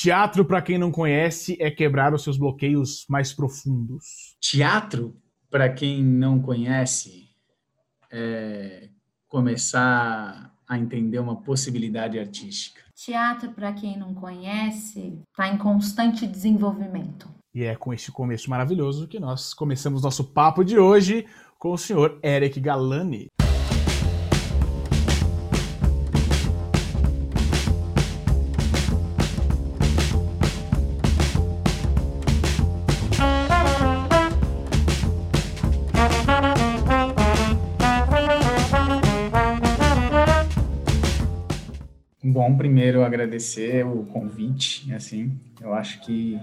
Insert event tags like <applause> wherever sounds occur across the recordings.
Teatro, para quem não conhece, é quebrar os seus bloqueios mais profundos. Teatro, para quem não conhece, é começar a entender uma possibilidade artística. Teatro, para quem não conhece, está em constante desenvolvimento. E é com este começo maravilhoso que nós começamos nosso papo de hoje com o senhor Eric Galani. Bom, primeiro agradecer o convite, assim, eu acho que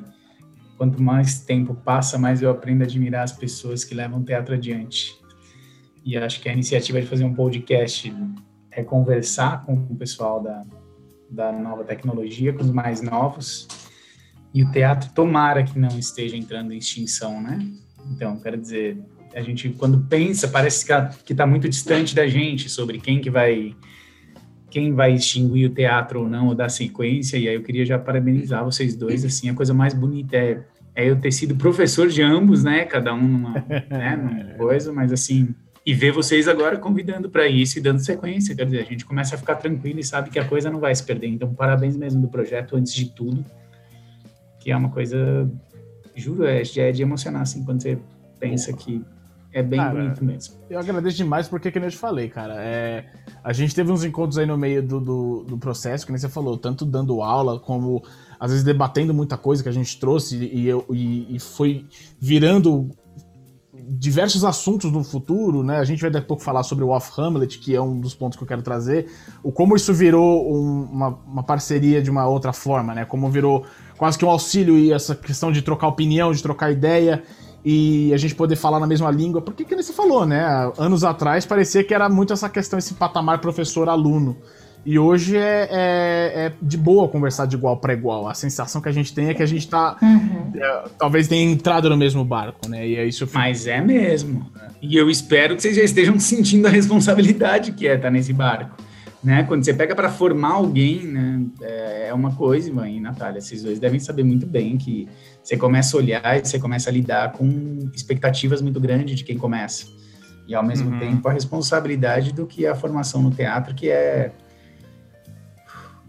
quanto mais tempo passa, mais eu aprendo a admirar as pessoas que levam o teatro adiante. E acho que a iniciativa de fazer um podcast é conversar com o pessoal da, da nova tecnologia, com os mais novos, e o teatro tomara que não esteja entrando em extinção, né? Então, quero dizer, a gente quando pensa, parece que está muito distante da gente sobre quem que vai quem vai extinguir o teatro ou não, ou dar sequência, e aí eu queria já parabenizar vocês dois, assim, a coisa mais bonita é, é eu ter sido professor de ambos, né, cada um numa, <laughs> né, numa coisa, mas assim, e ver vocês agora convidando para isso e dando sequência, quer dizer, a gente começa a ficar tranquilo e sabe que a coisa não vai se perder, então parabéns mesmo do projeto, antes de tudo, que é uma coisa, juro, é, já é de emocionar, assim, quando você pensa que é bem cara, bonito mesmo. Eu agradeço demais porque, que eu te falei, cara, é, a gente teve uns encontros aí no meio do, do, do, processo, que nem você falou, tanto dando aula, como às vezes debatendo muita coisa que a gente trouxe e, eu, e, e foi virando diversos assuntos no futuro, né? A gente vai daqui a pouco falar sobre o Off Hamlet, que é um dos pontos que eu quero trazer. O como isso virou um, uma, uma parceria de uma outra forma, né? Como virou quase que um auxílio e essa questão de trocar opinião, de trocar ideia e a gente poder falar na mesma língua. Porque que você falou, né? Anos atrás parecia que era muito essa questão, esse patamar professor-aluno. E hoje é, é, é, de boa conversar de igual para igual. A sensação que a gente tem é que a gente tá. Uhum. É, talvez tenha entrado no mesmo barco, né? E é isso. Mas é mesmo. E eu espero que vocês já estejam sentindo a responsabilidade que é estar nesse barco. Né? Quando você pega para formar alguém, né? É, é uma coisa, mãe, Natália. Vocês dois devem saber muito bem que você começa a olhar e você começa a lidar com expectativas muito grandes de quem começa. E ao mesmo uhum. tempo a responsabilidade do que é a formação no teatro, que é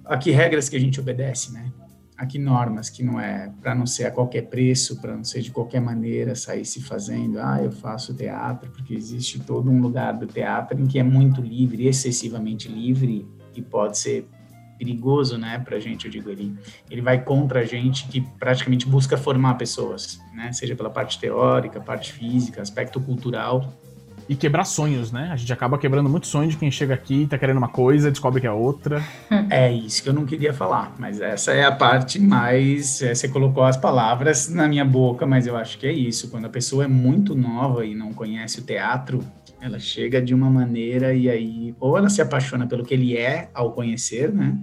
a que regras que a gente obedece, né? A que normas, que não é para não ser a qualquer preço, para não ser de qualquer maneira sair se fazendo, ah, eu faço teatro, porque existe todo um lugar do teatro em que é muito livre, excessivamente livre, e pode ser perigoso, né, para a gente, eu digo, ele, ele vai contra a gente que praticamente busca formar pessoas, né, seja pela parte teórica, parte física, aspecto cultural. E quebrar sonhos, né? A gente acaba quebrando muito sonho de quem chega aqui, e tá querendo uma coisa, descobre que é outra. É isso que eu não queria falar, mas essa é a parte mais. É, você colocou as palavras na minha boca, mas eu acho que é isso. Quando a pessoa é muito nova e não conhece o teatro, ela chega de uma maneira e aí ou ela se apaixona pelo que ele é ao conhecer, né?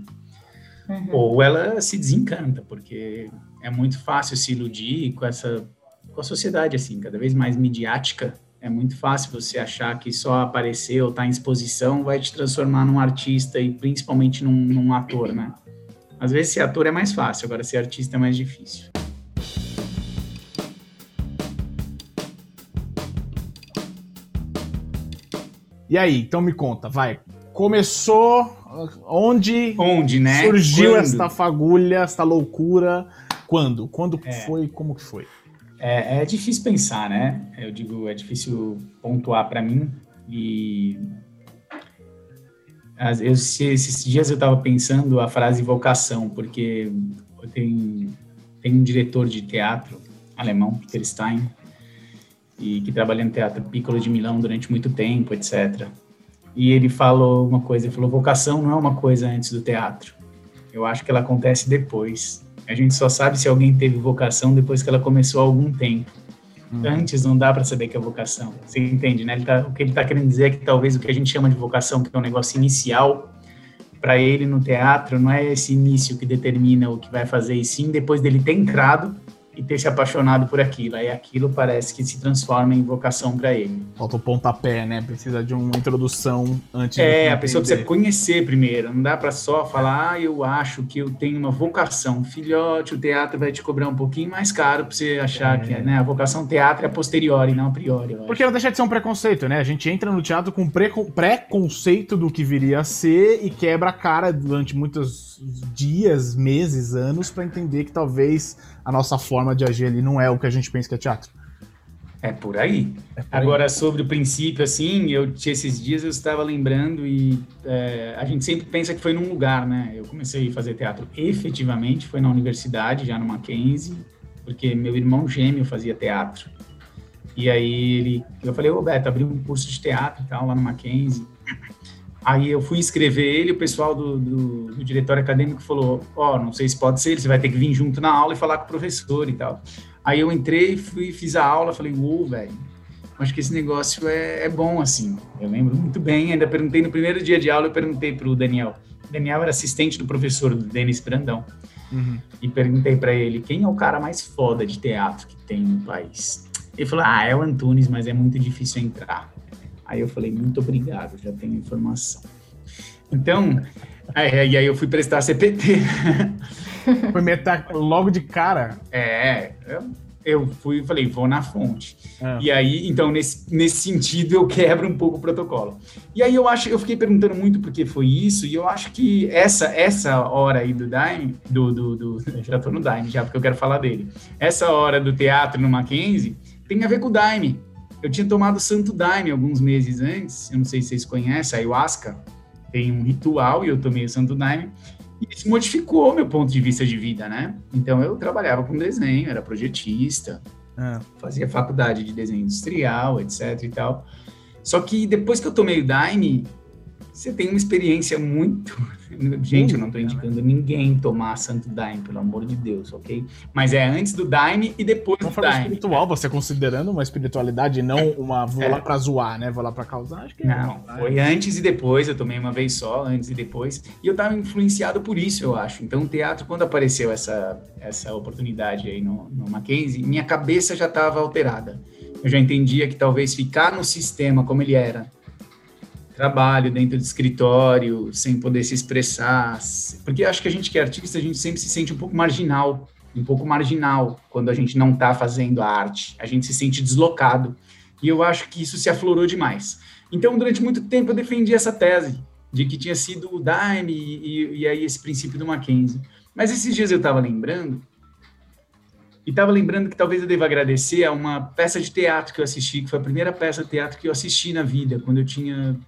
Uhum. Ou ela se desencanta, porque é muito fácil se iludir com essa com a sociedade assim, cada vez mais midiática. É muito fácil você achar que só aparecer ou estar tá em exposição vai te transformar num artista e principalmente num, num ator, né? Às vezes ser ator é mais fácil, agora ser artista é mais difícil. E aí, então me conta, vai. Começou onde, onde né? surgiu Quando? esta fagulha, esta loucura? Quando? Quando é. foi? Como que foi? É, é, difícil pensar, né? Eu digo, é difícil pontuar para mim e eu, esses dias eu estava pensando a frase vocação, porque tem tem um diretor de teatro alemão, Peter Stein, e que trabalhou no Teatro Piccolo de Milão durante muito tempo, etc. E ele falou uma coisa, ele falou, vocação não é uma coisa antes do teatro. Eu acho que ela acontece depois. A gente só sabe se alguém teve vocação depois que ela começou há algum tempo. Hum. Antes não dá para saber que é vocação. Você entende, né? Tá, o que ele está querendo dizer é que talvez o que a gente chama de vocação, que é um negócio inicial, para ele no teatro, não é esse início que determina o que vai fazer, e sim depois dele ter entrado, e ter se apaixonado por aquilo. Aí aquilo parece que se transforma em vocação para ele. Falta o pontapé, né? Precisa de uma introdução antes É, a pessoa precisa conhecer primeiro. Não dá para só falar, ah, eu acho que eu tenho uma vocação. Filhote, o teatro vai te cobrar um pouquinho mais caro para você achar é. que né? A vocação teatro é a posteriori, não a priori. Porque não deixa de ser um preconceito, né? A gente entra no teatro com preconceito do que viria a ser e quebra a cara durante muitos dias, meses, anos para entender que talvez a nossa forma de agir ali não é o que a gente pensa que é teatro. É por aí. É por Agora, aí. sobre o princípio, assim, eu esses dias eu estava lembrando e é, a gente sempre pensa que foi num lugar, né? Eu comecei a fazer teatro efetivamente, foi na universidade, já no Mackenzie, porque meu irmão gêmeo fazia teatro. E aí ele, eu falei, ô Beto, abri um curso de teatro e tal lá no Mackenzie. Aí eu fui inscrever ele, o pessoal do, do, do diretório acadêmico falou: Ó, oh, não sei se pode ser, você vai ter que vir junto na aula e falar com o professor e tal. Aí eu entrei, fui, fiz a aula, falei: Uou, velho, acho que esse negócio é, é, bom assim. Eu lembro muito bem, ainda perguntei no primeiro dia de aula, eu perguntei para o Daniel. O Daniel era assistente do professor, do Denis Brandão. Uhum. E perguntei para ele: quem é o cara mais foda de teatro que tem no país? Ele falou: ah, é o Antunes, mas é muito difícil entrar. Aí eu falei, muito obrigado, já tenho informação. Então, é, e aí eu fui prestar CPT. <laughs> Foi metar logo de cara? É, eu, eu fui e falei, vou na fonte. É. E aí, então, nesse, nesse sentido, eu quebro um pouco o protocolo. E aí eu acho, eu fiquei perguntando muito por que foi isso, e eu acho que essa, essa hora aí do Daime, do, do, do <laughs> já tô no Daime já, porque eu quero falar dele. Essa hora do teatro no Mackenzie tem a ver com o Daime eu tinha tomado Santo Daime alguns meses antes, eu não sei se vocês conhecem, a ayahuasca tem um ritual e eu tomei o Santo Daime, e isso modificou meu ponto de vista de vida, né? Então eu trabalhava com desenho, era projetista, é. fazia faculdade de desenho industrial, etc e tal. Só que depois que eu tomei o Daime, você tem uma experiência muito Gente, eu não estou indicando ninguém tomar Santo Daime, pelo amor de Deus, ok? Mas é antes do Daime e depois do Daime. espiritual, você considerando uma espiritualidade, não é. uma vou é. lá pra zoar, né? Vou lá pra causar, acho que Não, é. foi antes e depois, eu tomei uma vez só, antes e depois, e eu tava influenciado por isso, eu acho. Então, o teatro, quando apareceu essa, essa oportunidade aí no, no Mackenzie, minha cabeça já estava alterada. Eu já entendia que talvez ficar no sistema como ele era, trabalho dentro do escritório, sem poder se expressar. Porque acho que a gente que é artista, a gente sempre se sente um pouco marginal, um pouco marginal quando a gente não está fazendo a arte. A gente se sente deslocado. E eu acho que isso se aflorou demais. Então, durante muito tempo, eu defendi essa tese de que tinha sido o Daime e, e aí esse princípio do Mackenzie. Mas esses dias eu estava lembrando, e estava lembrando que talvez eu deva agradecer a uma peça de teatro que eu assisti, que foi a primeira peça de teatro que eu assisti na vida, quando eu tinha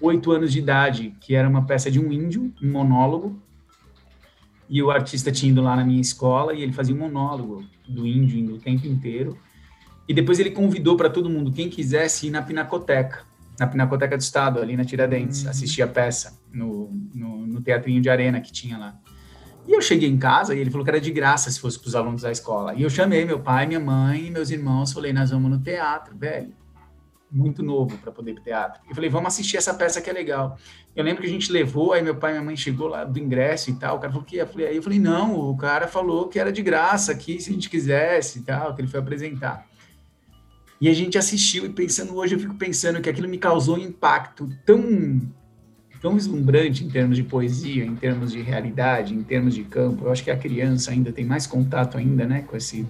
oito anos de idade, que era uma peça de um índio, um monólogo, e o artista tinha ido lá na minha escola e ele fazia um monólogo do índio o tempo inteiro. E depois ele convidou para todo mundo, quem quisesse, ir na Pinacoteca, na Pinacoteca do Estado, ali na Tiradentes, uhum. assistir a peça no, no, no, teatrinho de arena que tinha lá. E eu cheguei em casa e ele falou que era de graça se fosse para os alunos da escola. E eu chamei meu pai, minha mãe meus irmãos, falei, nós vamos no teatro, velho muito novo para poder ir pro teatro. Eu falei, vamos assistir essa peça que é legal. Eu lembro que a gente levou, aí meu pai e minha mãe chegou lá do ingresso e tal, o cara falou que Aí eu falei, não, o cara falou que era de graça aqui, se a gente quisesse e tal, que ele foi apresentar. E a gente assistiu e pensando hoje, eu fico pensando que aquilo me causou um impacto tão tão vislumbrante em termos de poesia, em termos de realidade, em termos de campo. Eu acho que a criança ainda tem mais contato ainda, né, com esse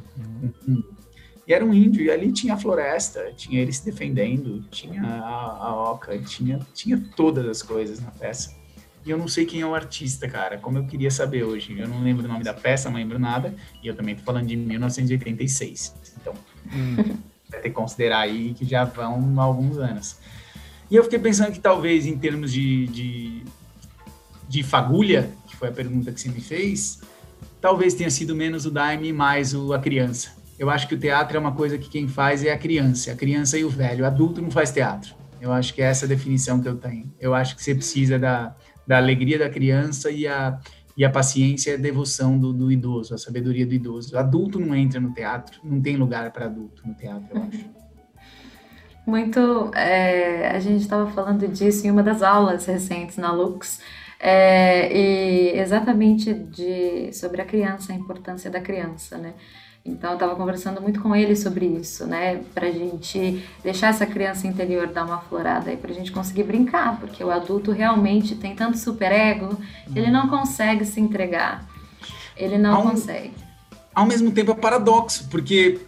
e era um índio, e ali tinha a floresta, tinha ele se defendendo, tinha a, a oca, tinha, tinha todas as coisas na peça. E eu não sei quem é o artista, cara, como eu queria saber hoje. Eu não lembro o nome da peça, não lembro nada, e eu também tô falando de 1986. Então, hum. vai ter que considerar aí que já vão alguns anos. E eu fiquei pensando que talvez em termos de, de, de fagulha, que foi a pergunta que você me fez, talvez tenha sido menos o Daime e mais o, a criança eu acho que o teatro é uma coisa que quem faz é a criança, a criança e o velho. O adulto não faz teatro. Eu acho que é essa a definição que eu tenho. Eu acho que você precisa da, da alegria da criança e a, e a paciência e a devoção do, do idoso, a sabedoria do idoso. O adulto não entra no teatro, não tem lugar para adulto no teatro, eu acho. <laughs> Muito. É, a gente estava falando disso em uma das aulas recentes na Lux É, e exatamente de, sobre a criança, a importância da criança, né? Então, eu estava conversando muito com ele sobre isso, né? Para a gente deixar essa criança interior dar uma florada aí, para a gente conseguir brincar, porque o adulto realmente tem tanto superego que ele não consegue se entregar. Ele não ao, consegue. Ao mesmo tempo é paradoxo, porque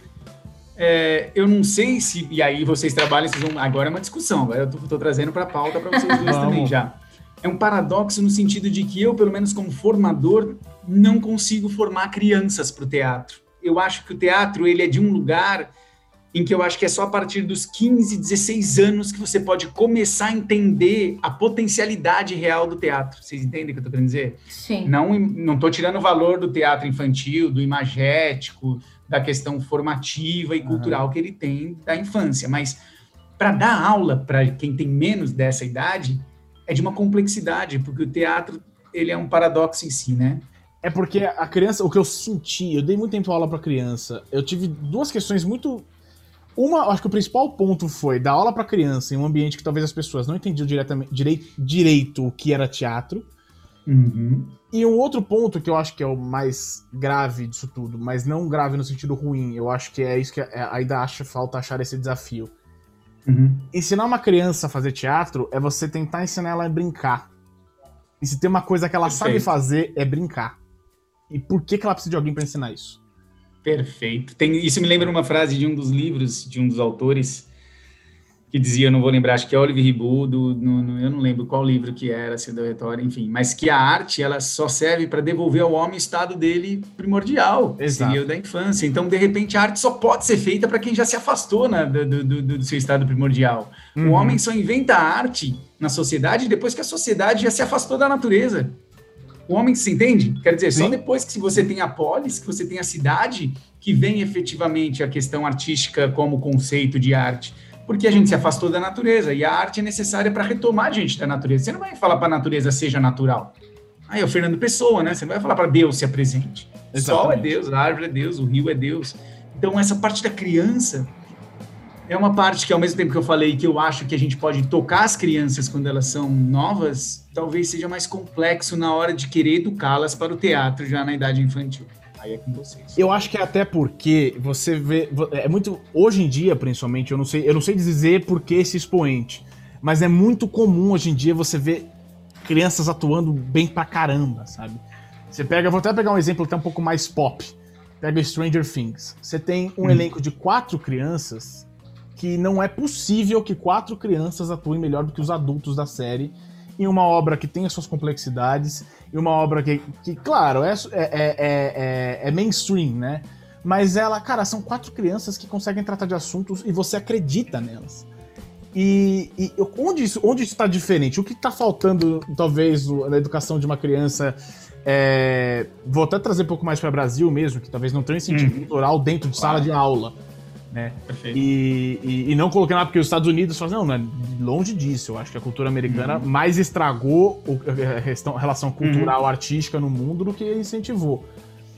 é, eu não sei se. E aí vocês trabalham, vocês vão, agora é uma discussão, agora eu estou trazendo para a pauta para vocês dois também já. É um paradoxo no sentido de que eu, pelo menos como formador, não consigo formar crianças para o teatro eu acho que o teatro ele é de um lugar em que eu acho que é só a partir dos 15, 16 anos que você pode começar a entender a potencialidade real do teatro. Vocês entendem o que eu estou querendo dizer? Sim. Não não estou tirando o valor do teatro infantil, do imagético, da questão formativa e cultural uhum. que ele tem da infância, mas para dar aula para quem tem menos dessa idade é de uma complexidade, porque o teatro ele é um paradoxo em si, né? É porque a criança, o que eu senti, eu dei muito tempo aula para criança. Eu tive duas questões muito. Uma, acho que o principal ponto foi dar aula para criança em um ambiente que talvez as pessoas não entendiam diretamente, direito, direito o que era teatro. Uhum. E um outro ponto que eu acho que é o mais grave disso tudo, mas não grave no sentido ruim, eu acho que é isso que é, ainda acha falta achar esse desafio. Uhum. Ensinar uma criança a fazer teatro é você tentar ensinar ela a brincar. E se tem uma coisa que ela Perfeito. sabe fazer, é brincar. E por que, que ela precisa de alguém para ensinar isso? Perfeito. Tem, isso me lembra uma frase de um dos livros, de um dos autores, que dizia, eu não vou lembrar, acho que é Oliver Ribou, do, no, no, eu não lembro qual livro que era, se deu retória, enfim, mas que a arte, ela só serve para devolver ao homem o estado dele primordial, Exato. seria o da infância. Então, de repente, a arte só pode ser feita para quem já se afastou né, do, do, do, seu estado primordial. Uhum. O homem só inventa a arte na sociedade depois que a sociedade já se afastou da natureza. O homem se entende? Quer dizer, Sim. só depois que você tem a polis, que você tem a cidade, que vem efetivamente a questão artística como conceito de arte. Porque a gente se afastou da natureza e a arte é necessária para retomar a gente da natureza. Você não vai falar para a natureza seja natural. Aí é o Fernando Pessoa, né? Você não vai falar para Deus se apresente. O sol é Deus, a árvore é Deus, o rio é Deus. Então, essa parte da criança é uma parte que, ao mesmo tempo que eu falei que eu acho que a gente pode tocar as crianças quando elas são novas, talvez seja mais complexo na hora de querer educá-las para o teatro já na idade infantil. Aí é com vocês. Eu acho que é até porque você vê. É muito. Hoje em dia, principalmente, eu não sei, eu não sei dizer por que esse expoente. Mas é muito comum hoje em dia você ver crianças atuando bem pra caramba, sabe? Você pega, vou até pegar um exemplo até um pouco mais pop. Pega Stranger Things. Você tem um hum. elenco de quatro crianças que não é possível que quatro crianças atuem melhor do que os adultos da série em uma obra que tem as suas complexidades e uma obra que, que claro, é, é, é, é, mainstream, né? Mas ela, cara, são quatro crianças que conseguem tratar de assuntos e você acredita nelas. E, e onde isso onde está diferente? O que está faltando, talvez, na educação de uma criança? É, vou até trazer um pouco mais para o Brasil mesmo, que talvez não tenha incentivo uhum. cultural dentro de sala de aula né? E, e, e, não colocando lá porque os Estados Unidos falam, não, não é longe disso. Eu acho que a cultura americana uhum. mais estragou a relação cultural, uhum. artística no mundo do que incentivou.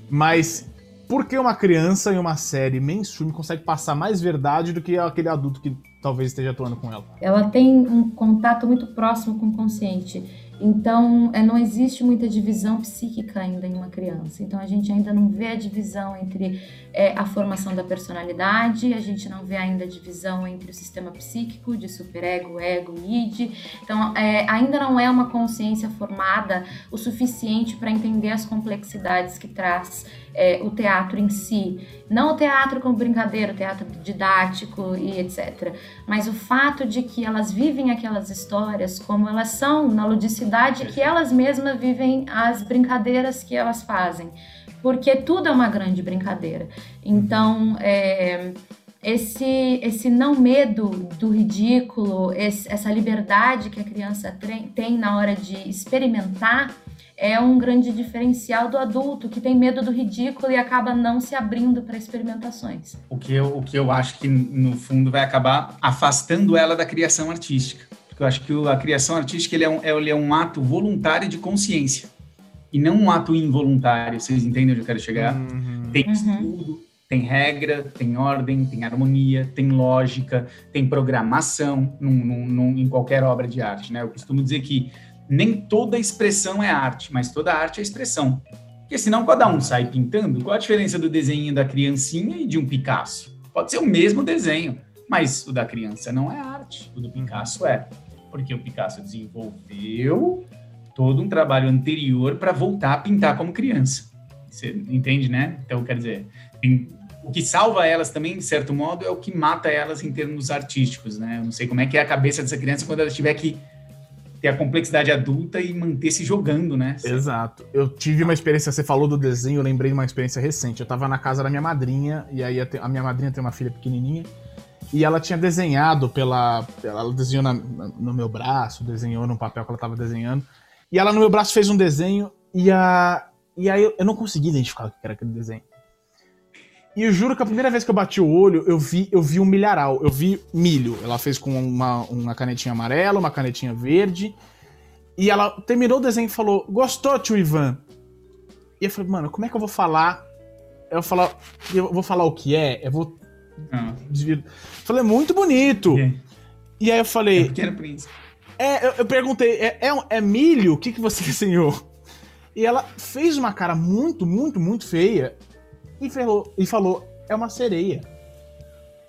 Mas por que uma criança em uma série mainstream consegue passar mais verdade do que aquele adulto que talvez esteja atuando com ela? Ela tem um contato muito próximo com o consciente. Então, é, não existe muita divisão psíquica ainda em uma criança. Então, a gente ainda não vê a divisão entre é, a formação da personalidade, a gente não vê ainda a divisão entre o sistema psíquico, de superego, ego e id. Então, é, ainda não é uma consciência formada o suficiente para entender as complexidades que traz é, o teatro em si. Não o teatro como brincadeira, o teatro didático e etc. Mas o fato de que elas vivem aquelas histórias como elas são, na ludicidade que elas mesmas vivem as brincadeiras que elas fazem porque tudo é uma grande brincadeira. Então, é, esse, esse não medo do ridículo, esse, essa liberdade que a criança tem na hora de experimentar, é um grande diferencial do adulto que tem medo do ridículo e acaba não se abrindo para experimentações. O que, eu, o que eu acho que, no fundo, vai acabar afastando ela da criação artística. Porque eu acho que a criação artística ele é, um, ele é um ato voluntário de consciência e não um ato involuntário. Vocês entendem onde eu quero chegar? Uhum. Tem uhum. estudo, tem regra, tem ordem, tem harmonia, tem lógica, tem programação num, num, num, em qualquer obra de arte. Né? Eu costumo dizer que nem toda expressão é arte, mas toda arte é expressão. Porque senão cada um sai pintando. Qual a diferença do desenho da criancinha e de um Picasso? Pode ser o mesmo desenho, mas o da criança não é arte, o do Picasso é. Porque o Picasso desenvolveu todo um trabalho anterior para voltar a pintar como criança. Você entende, né? Então, quer dizer, o que salva elas também, de certo modo, é o que mata elas em termos artísticos, né? Eu não sei como é que é a cabeça dessa criança quando ela tiver que ter a complexidade adulta e manter se jogando, né? Exato. Eu tive uma experiência, você falou do desenho, eu lembrei de uma experiência recente. Eu tava na casa da minha madrinha, e aí a minha madrinha tem uma filha pequenininha, e ela tinha desenhado pela. Ela desenhou na, no meu braço, desenhou no papel que ela tava desenhando, e ela no meu braço fez um desenho, e, a, e aí eu, eu não consegui identificar o que era aquele desenho. E eu juro que a primeira vez que eu bati o olho, eu vi, eu vi um milharal, eu vi milho. Ela fez com uma, uma canetinha amarela, uma canetinha verde. E ela terminou o desenho e falou: Gostou, tio Ivan? E eu falei, mano, como é que eu vou falar? Eu vou falar, eu vou falar o que é? Eu vou. Ah. Falei, muito bonito. E aí eu falei. É pequeno príncipe. É, eu, eu perguntei, é, é, é milho? O que, que você <laughs> desenhou? E ela fez uma cara muito, muito, muito feia e falou, e falou é uma sereia.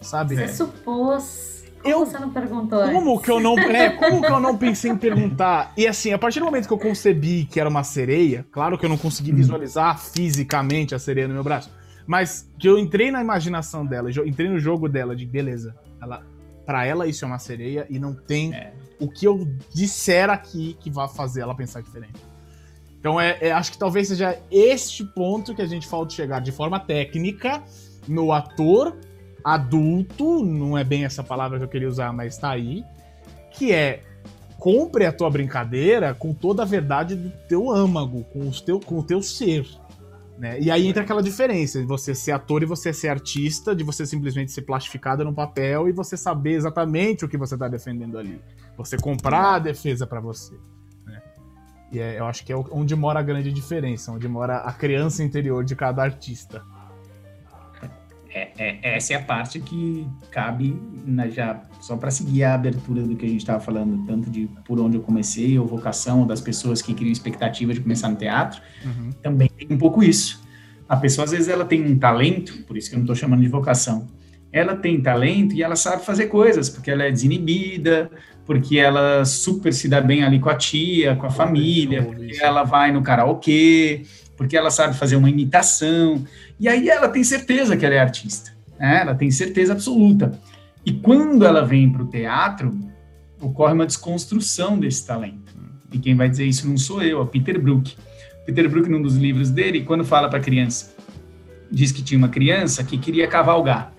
Sabe? Você supôs. Como eu, você não perguntou Como antes? que eu não. É, como que eu não pensei em perguntar? E assim, a partir do momento que eu concebi que era uma sereia, claro que eu não consegui hum. visualizar fisicamente a sereia no meu braço. Mas que eu entrei na imaginação dela, entrei no jogo dela de beleza. Ela, para ela isso é uma sereia e não tem é. o que eu disser aqui que vá fazer ela pensar diferente. Então é, é, acho que talvez seja este ponto que a gente falta chegar de forma técnica no ator adulto, não é bem essa palavra que eu queria usar, mas tá aí, que é compre a tua brincadeira com toda a verdade do teu âmago, com, os teu, com o teu ser. Né? E aí entra aquela diferença de você ser ator e você ser artista, de você simplesmente ser plastificado no papel e você saber exatamente o que você está defendendo ali. Você comprar a defesa para você. E é, eu acho que é onde mora a grande diferença, onde mora a criança interior de cada artista. É, é, essa é a parte que cabe na, já só para seguir a abertura do que a gente estava falando, tanto de por onde eu comecei, ou vocação das pessoas que criam expectativa de começar no teatro, uhum. também tem um pouco isso. A pessoa às vezes ela tem um talento, por isso que eu não estou chamando de vocação. Ela tem talento e ela sabe fazer coisas, porque ela é desinibida, porque ela super se dá bem ali com a tia, com a família, porque ela vai no karaokê, porque ela sabe fazer uma imitação. E aí ela tem certeza que ela é artista, né? ela tem certeza absoluta. E quando ela vem para o teatro, ocorre uma desconstrução desse talento. E quem vai dizer isso não sou eu, é Peter Brook. Peter Brook, num dos livros dele, quando fala para criança, diz que tinha uma criança que queria cavalgar.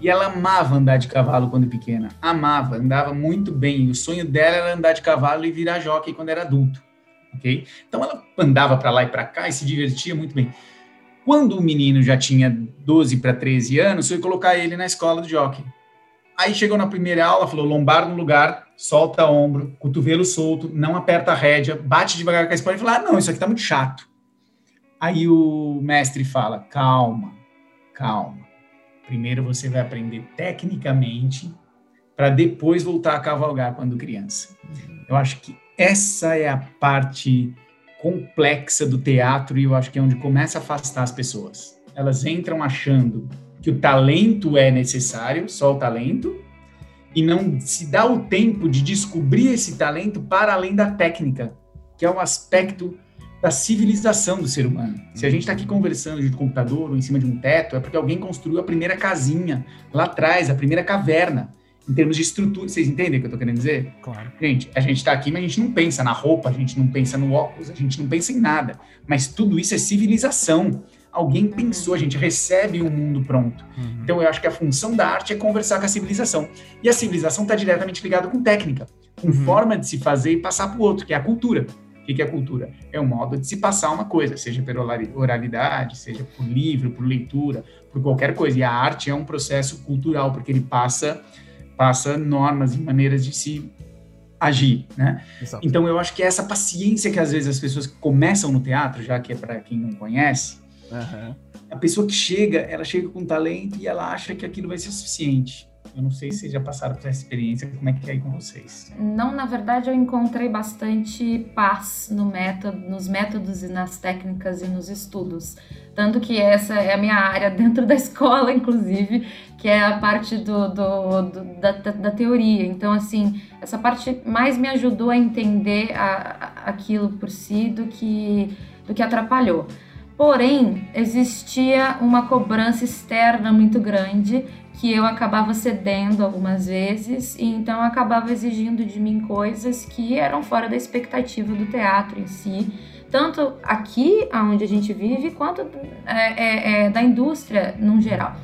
E ela amava andar de cavalo quando pequena. Amava, andava muito bem. O sonho dela era andar de cavalo e virar jockey quando era adulto. Ok? Então ela andava para lá e para cá e se divertia muito bem. Quando o menino já tinha 12 para 13 anos, foi colocar ele na escola de jockey. Aí chegou na primeira aula, falou lombar no lugar, solta ombro, cotovelo solto, não aperta a rédea, bate devagar com a espada e fala: ah, não, isso aqui tá muito chato. Aí o mestre fala: calma, calma Primeiro você vai aprender tecnicamente para depois voltar a cavalgar quando criança. Eu acho que essa é a parte complexa do teatro e eu acho que é onde começa a afastar as pessoas. Elas entram achando que o talento é necessário, só o talento, e não se dá o tempo de descobrir esse talento para além da técnica, que é um aspecto da civilização do ser humano. Se a gente está aqui conversando de computador ou em cima de um teto, é porque alguém construiu a primeira casinha lá atrás, a primeira caverna, em termos de estrutura. Vocês entendem o que eu estou querendo dizer? Claro. Gente, a gente está aqui, mas a gente não pensa na roupa, a gente não pensa no óculos, a gente não pensa em nada. Mas tudo isso é civilização. Alguém pensou, a gente recebe um mundo pronto. Uhum. Então eu acho que a função da arte é conversar com a civilização. E a civilização está diretamente ligada com técnica, com uhum. forma de se fazer e passar para o outro, que é a cultura. O que é cultura? É um modo de se passar uma coisa, seja por oralidade, seja por livro, por leitura, por qualquer coisa. E a arte é um processo cultural, porque ele passa, passa normas e maneiras de se agir, né? Exato. Então eu acho que é essa paciência que às vezes as pessoas começam no teatro, já que é para quem não conhece, uhum. a pessoa que chega, ela chega com talento e ela acha que aquilo vai ser suficiente. Eu não sei se já passaram por essa experiência, como é que é aí com vocês? Não, na verdade eu encontrei bastante paz no método, nos métodos e nas técnicas e nos estudos. Tanto que essa é a minha área <laughs> dentro da escola, inclusive, que é a parte do, do, do da, da, teoria. Então, assim, essa parte mais me ajudou a entender a, a, aquilo por si do que, do que atrapalhou. Porém, existia uma cobrança externa muito grande que eu acabava cedendo algumas vezes e então acabava exigindo de mim coisas que eram fora da expectativa do teatro em si, tanto aqui onde a gente vive quanto é, é, é, da indústria no geral.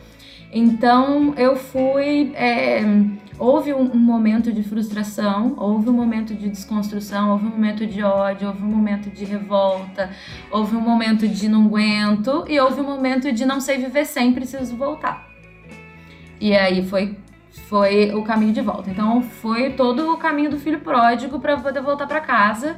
Então eu fui é, houve um, um, momento de frustração, houve um momento de desconstrução, houve um momento de ódio, houve um momento de revolta, houve um momento de não aguento e houve um momento de não sei viver sem, preciso voltar. E aí foi foi o caminho de volta. Então foi todo o caminho do filho pródigo para poder voltar para casa,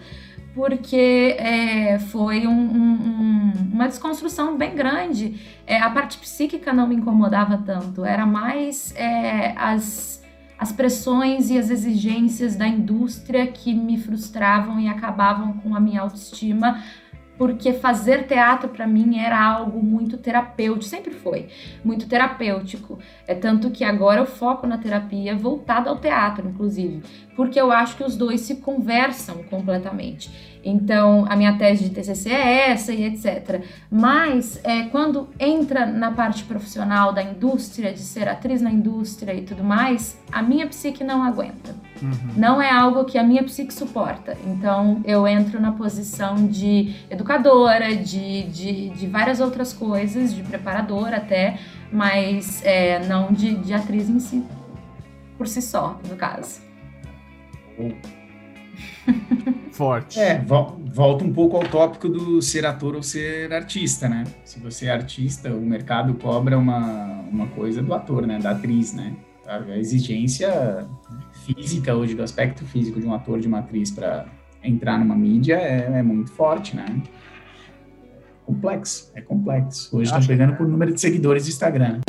porque é, foi um, um, uma desconstrução bem grande. É, a parte psíquica não me incomodava tanto, era mais é, as as pressões e as exigências da indústria que me frustravam e acabavam com a minha autoestima, porque fazer teatro para mim era algo muito terapêutico, sempre foi muito terapêutico. É tanto que agora eu foco na terapia voltada ao teatro, inclusive, porque eu acho que os dois se conversam completamente. Então, a minha tese de TCC é essa e etc. Mas, é, quando entra na parte profissional da indústria, de ser atriz na indústria e tudo mais, a minha psique não aguenta. Uhum. Não é algo que a minha psique suporta. Então, eu entro na posição de educadora, de, de, de várias outras coisas, de preparadora até, mas é, não de, de atriz em si, por si só, no caso. <laughs> Forte. É, volta um pouco ao tópico do ser ator ou ser artista, né? Se você é artista, o mercado cobra uma, uma coisa do ator, né? Da atriz, né? A exigência física hoje, do aspecto físico de um ator, de uma atriz para entrar numa mídia é, é, muito forte, né? Complexo, é complexo. Hoje estão pegando por número de seguidores do Instagram.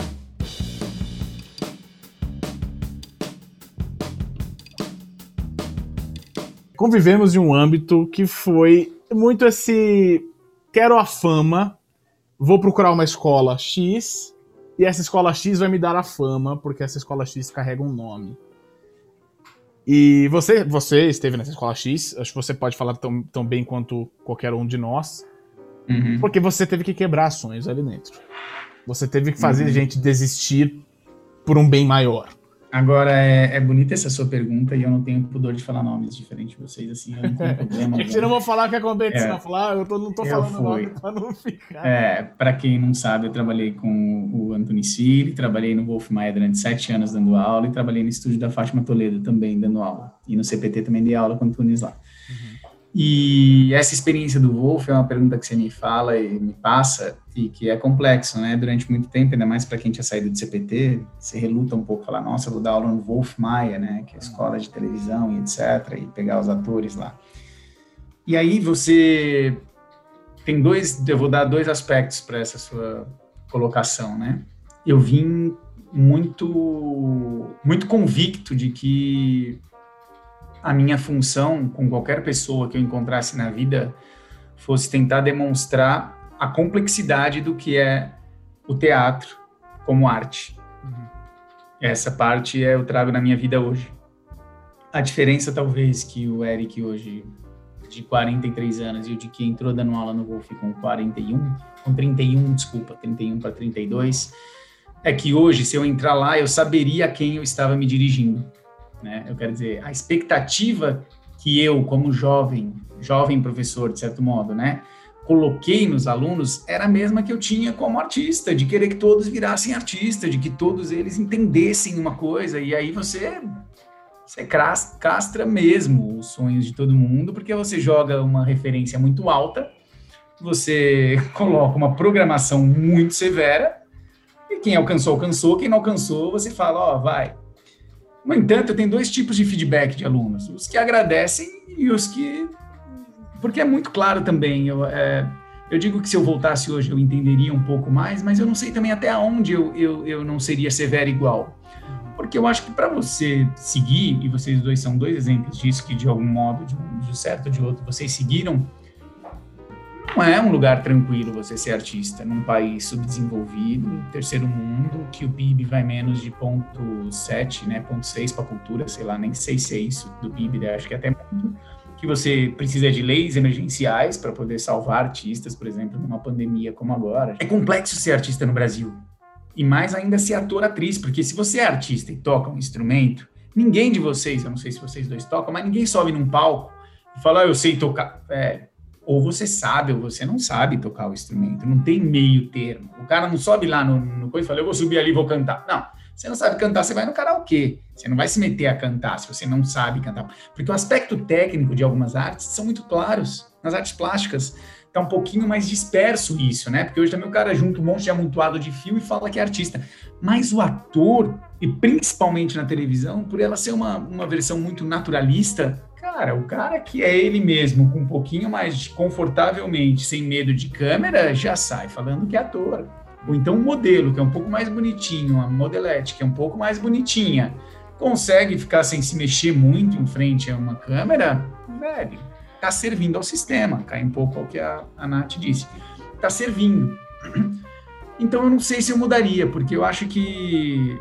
Convivemos em um âmbito que foi muito esse quero a fama, vou procurar uma escola X e essa escola X vai me dar a fama porque essa escola X carrega um nome. E você, você esteve nessa escola X, acho que você pode falar tão, tão bem quanto qualquer um de nós, uhum. porque você teve que quebrar sonhos ali dentro. Você teve que fazer uhum. gente desistir por um bem maior. Agora, é, é bonita essa sua pergunta e eu não tenho pudor de falar nomes diferentes de vocês, assim, eu não tenho <laughs> problema. você não vou falar que é competição, é, falar, eu tô, não tô falando nome pra não ficar. É, pra quem não sabe, eu trabalhei com o Anthony Siri, trabalhei no Wolf Maia durante sete anos dando aula e trabalhei no estúdio da Fátima Toledo também dando aula. E no CPT também dei aula com o Antunes lá. E essa experiência do Wolf é uma pergunta que você me fala e me passa e que é complexo, né? Durante muito tempo, ainda mais para quem tinha saído de CPT, você reluta um pouco, falar, nossa, vou dar aula no Wolf Maia, né? Que é a escola de televisão e etc. E pegar os atores lá. E aí você tem dois, eu vou dar dois aspectos para essa sua colocação, né? Eu vim muito, muito convicto de que a minha função com qualquer pessoa que eu encontrasse na vida fosse tentar demonstrar a complexidade do que é o teatro como arte. Uhum. Essa parte eu trago na minha vida hoje. A diferença, talvez, que o Eric hoje, de 43 anos, e o de que entrou dando aula no Wolf com 41, com 31, desculpa, 31 para 32, é que hoje, se eu entrar lá, eu saberia a quem eu estava me dirigindo né? Eu quero dizer, a expectativa que eu, como jovem, jovem professor, de certo modo, né, coloquei nos alunos era a mesma que eu tinha como artista, de querer que todos virassem artista, de que todos eles entendessem uma coisa, e aí você você castra mesmo os sonhos de todo mundo, porque você joga uma referência muito alta, você <laughs> coloca uma programação muito severa, e quem alcançou, alcançou, quem não alcançou, você fala, ó, oh, vai, no entanto, tenho dois tipos de feedback de alunos: os que agradecem e os que. Porque é muito claro também. Eu, é, eu digo que se eu voltasse hoje eu entenderia um pouco mais, mas eu não sei também até onde eu, eu, eu não seria severo igual. porque eu acho que para você seguir, e vocês dois são dois exemplos disso, que de algum modo, de um certo ou de outro, vocês seguiram, não é um lugar tranquilo você ser artista num país subdesenvolvido, terceiro mundo, que o PIB vai menos de ponto 7, né, ponto 6 para a cultura, sei lá, nem sei se é isso do PIB, né, acho que é até muito, que você precisa de leis emergenciais para poder salvar artistas, por exemplo, numa pandemia como agora. É complexo ser artista no Brasil. E mais ainda ser ator atriz, porque se você é artista e toca um instrumento, ninguém de vocês, eu não sei se vocês dois tocam, mas ninguém sobe num palco e fala, ah, eu sei tocar. É, ou você sabe ou você não sabe tocar o instrumento, não tem meio termo. O cara não sobe lá no, no coisa e fala, eu vou subir ali e vou cantar. Não, você não sabe cantar, você vai no karaokê. Você não vai se meter a cantar se você não sabe cantar. Porque o aspecto técnico de algumas artes são muito claros. Nas artes plásticas, tá um pouquinho mais disperso isso, né? Porque hoje também o cara junta um monte de amontoado de fio e fala que é artista. Mas o ator, e principalmente na televisão, por ela ser uma, uma versão muito naturalista, Cara, o cara que é ele mesmo, com um pouquinho mais confortavelmente, sem medo de câmera, já sai falando que é ator. Ou então um modelo, que é um pouco mais bonitinho, uma modelete, que é um pouco mais bonitinha, consegue ficar sem se mexer muito em frente a uma câmera, velho, tá servindo ao sistema. Cai um pouco ao que a, a Nath disse. Tá servindo. <clears throat> Então eu não sei se eu mudaria, porque eu acho que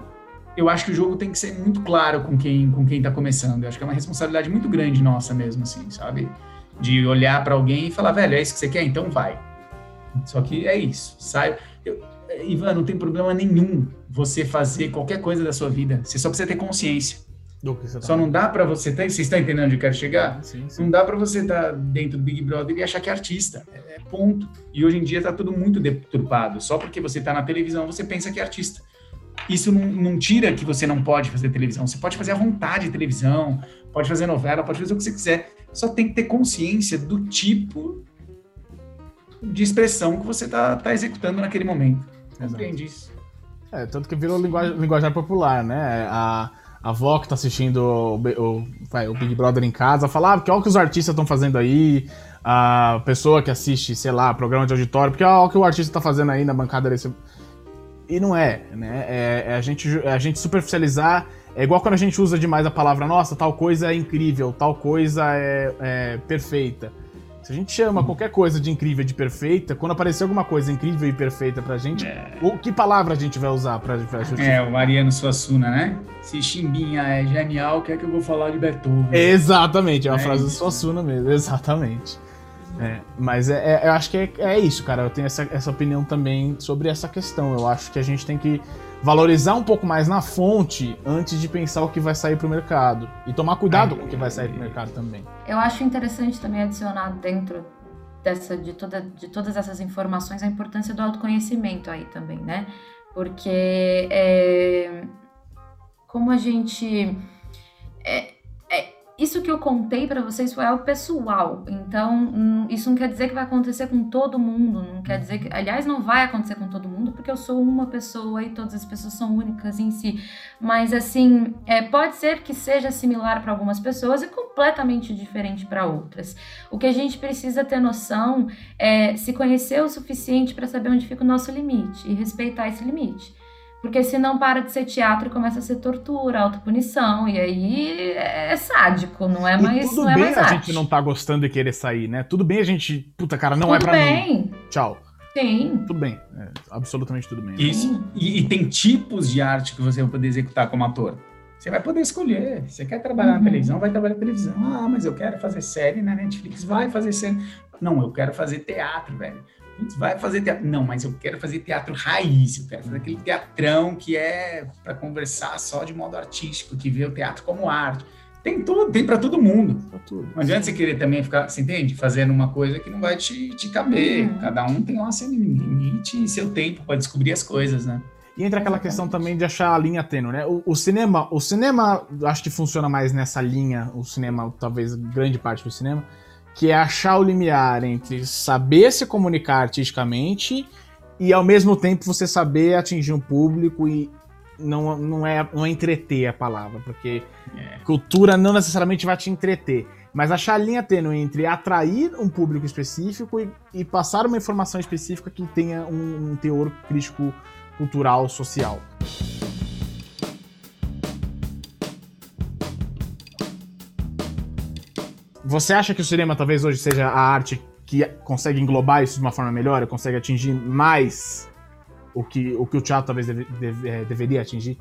eu acho que o jogo tem que ser muito claro com quem com quem está começando. Eu acho que é uma responsabilidade muito grande nossa mesmo, assim, sabe? De olhar para alguém e falar, velho, é isso que você quer, então vai. Só que é isso. Sai. Eu, Ivan, não tem problema nenhum você fazer qualquer coisa da sua vida. Você só precisa ter consciência. Tá só não dá para você ter. Você está entendendo onde eu quero chegar? Sim, sim. Não dá para você estar tá dentro do Big Brother e achar que é artista. É, é ponto. E hoje em dia está tudo muito deturpado. Só porque você está na televisão você pensa que é artista isso não, não, tira que você não pode fazer televisão. Você pode fazer à vontade televisão, pode fazer novela, pode fazer o que você quiser. Só tem que ter consciência do tipo de expressão que você está tá executando naquele momento. Compreende isso. É, tanto que virou linguagem, popular, né? A, a avó que tá assistindo o, o, vai, o Big Brother em casa fala, ah, porque olha o que os artistas estão fazendo aí. A pessoa que assiste, sei lá, programa de auditório, porque olha o que o artista tá fazendo aí na bancada desse e não é, né? É, é, a, gente, é a gente superficializar. É igual quando a gente usa demais a palavra, nossa, tal coisa é incrível, tal coisa é, é perfeita. Se a gente chama qualquer coisa de incrível e de perfeita, quando aparecer alguma coisa incrível e perfeita pra gente, é. o, que palavra a gente vai usar pra, pra justificar? É, o Mariano Suassuna, né? Se Chimbinha é genial, o que é que eu vou falar de Beethoven? Exatamente, é uma é frase do Suassuna mesmo, <laughs> exatamente. É, mas é, é, eu acho que é, é, isso, cara. Eu tenho essa, essa opinião também sobre essa questão. Eu acho que a gente tem que valorizar um pouco mais na fonte antes de pensar o que vai sair para o mercado. E tomar cuidado com o que vai sair para o mercado também. Eu acho interessante também adicionar dentro dessa, de, toda, de todas essas informações a importância do autoconhecimento aí também, né? Porque é, como a gente. É, isso que eu contei para vocês foi algo pessoal. Então, isso não quer dizer que vai acontecer com todo mundo. Não quer dizer que. Aliás, não vai acontecer com todo mundo, porque eu sou uma pessoa e todas as pessoas são únicas em si. Mas, assim, é, pode ser que seja similar para algumas pessoas e completamente diferente para outras. O que a gente precisa ter noção é se conhecer o suficiente para saber onde fica o nosso limite e respeitar esse limite. Porque senão para de ser teatro e começa a ser tortura, autopunição, e aí é sádico, não é mais. E tudo não bem é mais a arte. gente não tá gostando e querer sair, né? Tudo bem a gente. Puta, cara, não é tudo é pra bem. mim. Tchau. Sim. Tudo bem. É, absolutamente tudo bem. Isso. E, e, tem tipos de arte que você vai poder executar como ator. Você vai poder escolher. Você quer trabalhar uhum. na televisão, vai trabalhar na televisão. Ah, mas eu quero fazer série na Netflix. Vai fazer série. Não, eu quero fazer teatro, velho vai fazer teatro. Não, mas eu quero fazer teatro raiz, eu quero fazer aquele teatrão que é para conversar só de modo artístico, que vê o teatro como arte. Tem tudo, tem para todo mundo. Pra tudo. Não adianta você querer também ficar, você entende? Fazendo uma coisa que não vai te, te caber. Uhum. Cada um tem lá seu limite e seu tempo para descobrir as coisas, né? E entra aquela questão também de achar a linha tênue, né? O, o, cinema, o cinema acho que funciona mais nessa linha, o cinema, talvez grande parte do cinema, que é achar o limiar entre saber se comunicar artisticamente e ao mesmo tempo você saber atingir um público e não, não, é, não é entreter a palavra, porque é. cultura não necessariamente vai te entreter, mas achar a linha tênue entre atrair um público específico e, e passar uma informação específica que tenha um, um teor crítico cultural social. Você acha que o cinema talvez hoje seja a arte que consegue englobar isso de uma forma melhor, consegue atingir mais o que o, que o teatro talvez deve, deve, é, deveria atingir?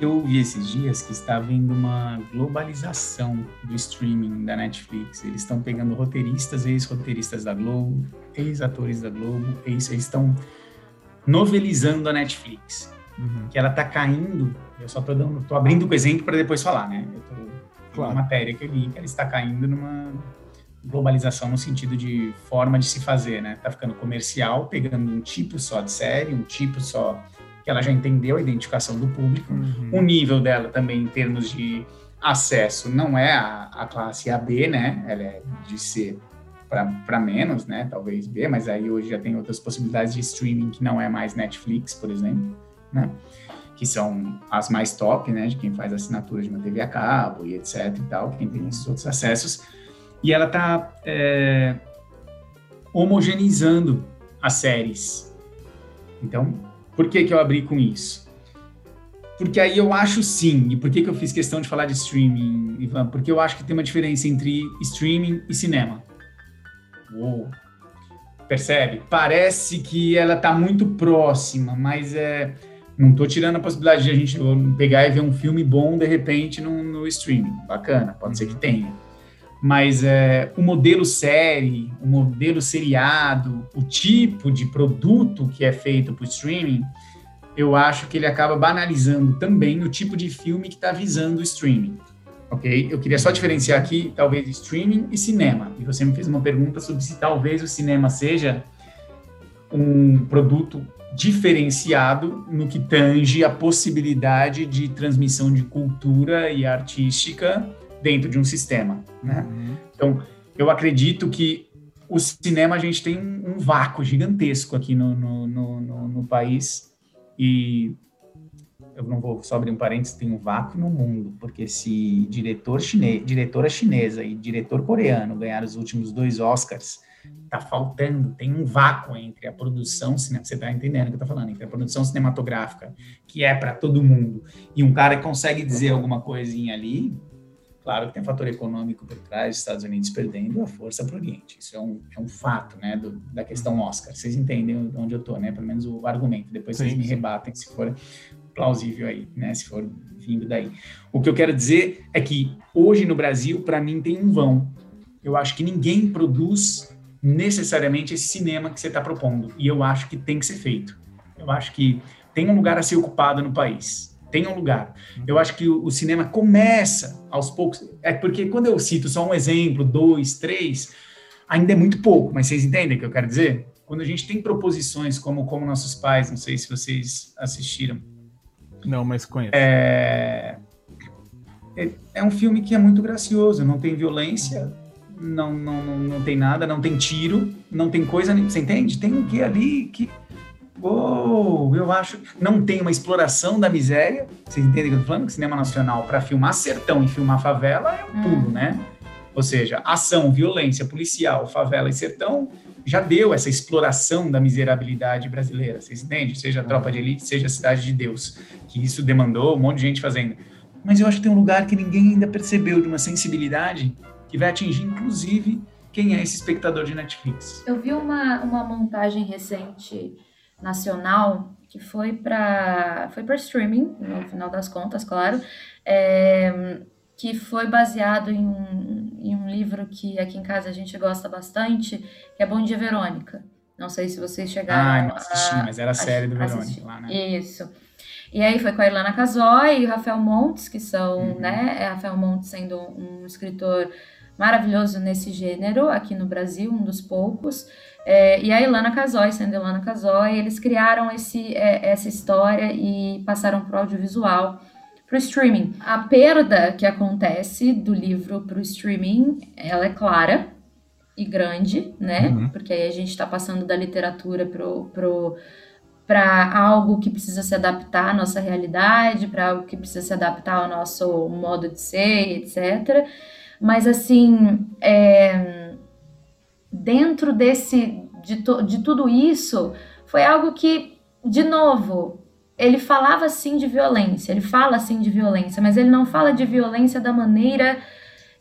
Eu vi esses dias que está havendo uma globalização do streaming da Netflix. Eles estão pegando roteiristas, ex-roteiristas da Globo, ex-atores da Globo, ex, eles estão novelizando a Netflix. Uhum. Que ela está caindo. Eu só estou abrindo o exemplo para depois falar, né? Eu tô, claro. uma matéria que eu li que ela está caindo numa globalização no sentido de forma de se fazer, né? Tá ficando comercial, pegando um tipo só de série, um tipo só que ela já entendeu a identificação do público. Uhum. O nível dela também em termos de acesso não é a, a classe AB, né? Ela é de C para menos, né? Talvez B, mas aí hoje já tem outras possibilidades de streaming que não é mais Netflix, por exemplo, né? Que são as mais top, né? De quem faz assinatura de uma TV a cabo e etc e tal, quem tem esses outros acessos. E ela está é, homogeneizando as séries. Então, por que, que eu abri com isso? Porque aí eu acho sim, e por que, que eu fiz questão de falar de streaming, Ivan? Porque eu acho que tem uma diferença entre streaming e cinema. Uou. Percebe? Parece que ela está muito próxima, mas é. Não estou tirando a possibilidade de a gente pegar e ver um filme bom de repente no, no streaming. Bacana, pode ser que tenha. Mas é, o modelo série, o modelo seriado, o tipo de produto que é feito para o streaming, eu acho que ele acaba banalizando também o tipo de filme que está visando o streaming. Ok? Eu queria só diferenciar aqui, talvez, streaming e cinema. E você me fez uma pergunta sobre se talvez o cinema seja um produto diferenciado no que tange a possibilidade de transmissão de cultura e artística dentro de um sistema, né? Uhum. Então, eu acredito que o cinema a gente tem um vácuo gigantesco aqui no, no, no, no, no país e eu não vou só abrir um parênteses, tem um vácuo no mundo, porque se diretor chinês, diretora chinesa e diretor coreano ganharam os últimos dois Oscars, tá faltando, tem um vácuo entre a produção, você está entendendo o que eu tô falando, entre a produção cinematográfica, que é para todo mundo, e um cara que consegue dizer alguma coisinha ali, Claro que tem um fator econômico por trás, Estados Unidos perdendo a força para o Oriente. Isso é um, é um fato, né, do, da questão Oscar. Vocês entendem onde eu estou, né? Pelo menos o argumento. Depois sim, vocês me rebatem se for plausível aí, né? Se for vindo daí. O que eu quero dizer é que hoje no Brasil, para mim, tem um vão. Eu acho que ninguém produz necessariamente esse cinema que você está propondo. E eu acho que tem que ser feito. Eu acho que tem um lugar a ser ocupado no país tem um lugar. Eu acho que o, o, cinema começa aos poucos. É porque quando eu cito só um exemplo, dois, três, ainda é muito pouco, mas vocês entendem o que eu quero dizer? Quando a gente tem proposições como Como Nossos Pais, não sei se vocês assistiram. Não, mas conheço. É, é, é um filme que é muito gracioso, não tem violência, não, não, não, não tem nada, não tem tiro, não tem coisa. Você entende? Tem um que ali que Uou, eu acho. Não tem uma exploração da miséria. Vocês entendem o que eu tô falando? Que cinema nacional, para filmar sertão e filmar favela, é um pulo, hum. né? Ou seja, ação, violência, policial, favela e sertão já deu essa exploração da miserabilidade brasileira. Vocês entendem? Seja a tropa de elite, seja a cidade de Deus. Que isso demandou um monte de gente fazendo. Mas eu acho que tem um lugar que ninguém ainda percebeu de uma sensibilidade que vai atingir, inclusive, quem é esse espectador de Netflix. Eu vi uma, uma montagem recente nacional que foi para foi para streaming no final das contas claro é, que foi baseado em um, em um livro que aqui em casa a gente gosta bastante que é Bom Dia Verônica não sei se vocês chegaram ah, não assisti, a, mas era a série do Verônica lá, né? isso e aí foi com a Ilana Casoy e o Rafael Montes que são uhum. né é Rafael Montes sendo um escritor maravilhoso nesse gênero aqui no Brasil um dos poucos é, e a Ilana Casoy, sendo Ilana Casoy, eles criaram esse, é, essa história e passaram para o audiovisual, para o streaming. A perda que acontece do livro para o streaming, ela é clara e grande, né? Uhum. Porque aí a gente está passando da literatura pro, pro, para algo que precisa se adaptar à nossa realidade, para algo que precisa se adaptar ao nosso modo de ser, etc. Mas assim, é, dentro desse de, to, de tudo isso foi algo que, de novo, ele falava sim de violência, ele fala sim de violência, mas ele não fala de violência da maneira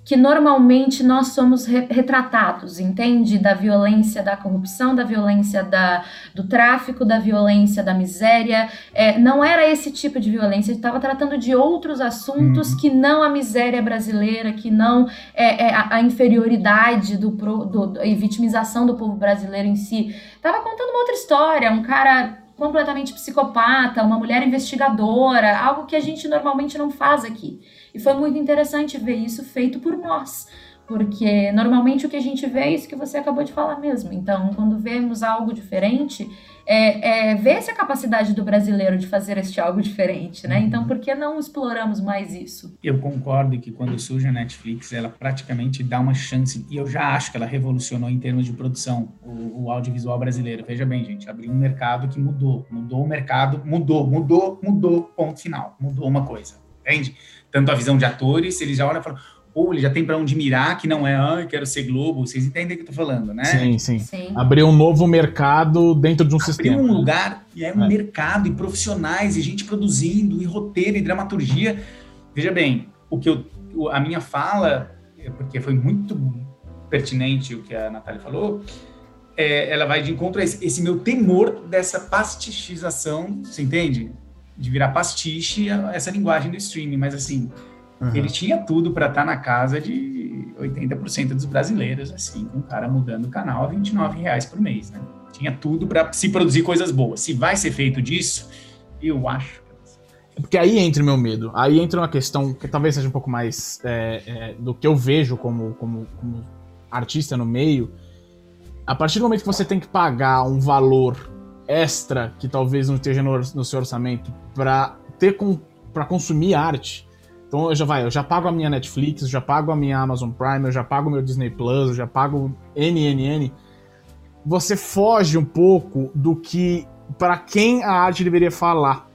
que normalmente nós somos re retratados, entende? Da violência, da corrupção, da violência da, do tráfico, da violência da miséria. É, não era esse tipo de violência, ele estava tratando de outros assuntos uhum. que não a miséria brasileira, que não é, é a, a, inferioridade do, pro, do, e vitimização do povo brasileiro em si. Estava contando uma outra história, um cara completamente psicopata, uma mulher investigadora, algo que a gente normalmente não faz aqui. E foi muito interessante ver isso feito por nós, porque normalmente o que a gente vê é isso que você acabou de falar mesmo. Então, quando vemos algo diferente, é, é ver essa capacidade do brasileiro de fazer este algo diferente, né? Então, por que não exploramos mais isso? Eu concordo que quando surge a Netflix, ela praticamente dá uma chance, e eu já acho que ela revolucionou em termos de produção o, o audiovisual brasileiro. Veja bem, gente, abriu um mercado que mudou, mudou o mercado, mudou, mudou, mudou, ponto final, mudou uma coisa, entende? tanto a visão de atores, eles já olham e falam, ou ele já tem para onde mirar, que não é, ah, quero ser Globo. Vocês entendem o que eu tô falando, né? Sim, sim. sim. Abrir um novo mercado dentro de um Abrir sistema. um lugar, e é um é. mercado, e profissionais, e gente produzindo, e roteiro, e dramaturgia. Veja bem, o que eu, a minha fala, é porque foi muito pertinente o que a Natália falou, é, ela vai de encontro a esse, esse meu temor dessa pastichização, você entende? de virar pastiche essa linguagem do streaming, mas assim, uhum. ele tinha tudo para estar tá na casa de 80% dos brasileiros, assim, com o cara mudando o canal a 29 reais por mês, né? Tinha tudo para se produzir coisas boas. Se vai ser feito disso, eu acho. É porque aí entra o meu medo. Aí entra uma questão que talvez seja um pouco mais é, é, do que eu vejo como, como, como artista no meio. A partir do momento que você tem que pagar um valor extra que talvez não esteja no, no seu orçamento para ter com, para consumir arte. Então eu já vai, eu já pago a minha Netflix, já pago a minha Amazon Prime, eu já pago o meu Disney Plus, eu já pago NNN. Você foge um pouco do que para quem a arte deveria falar.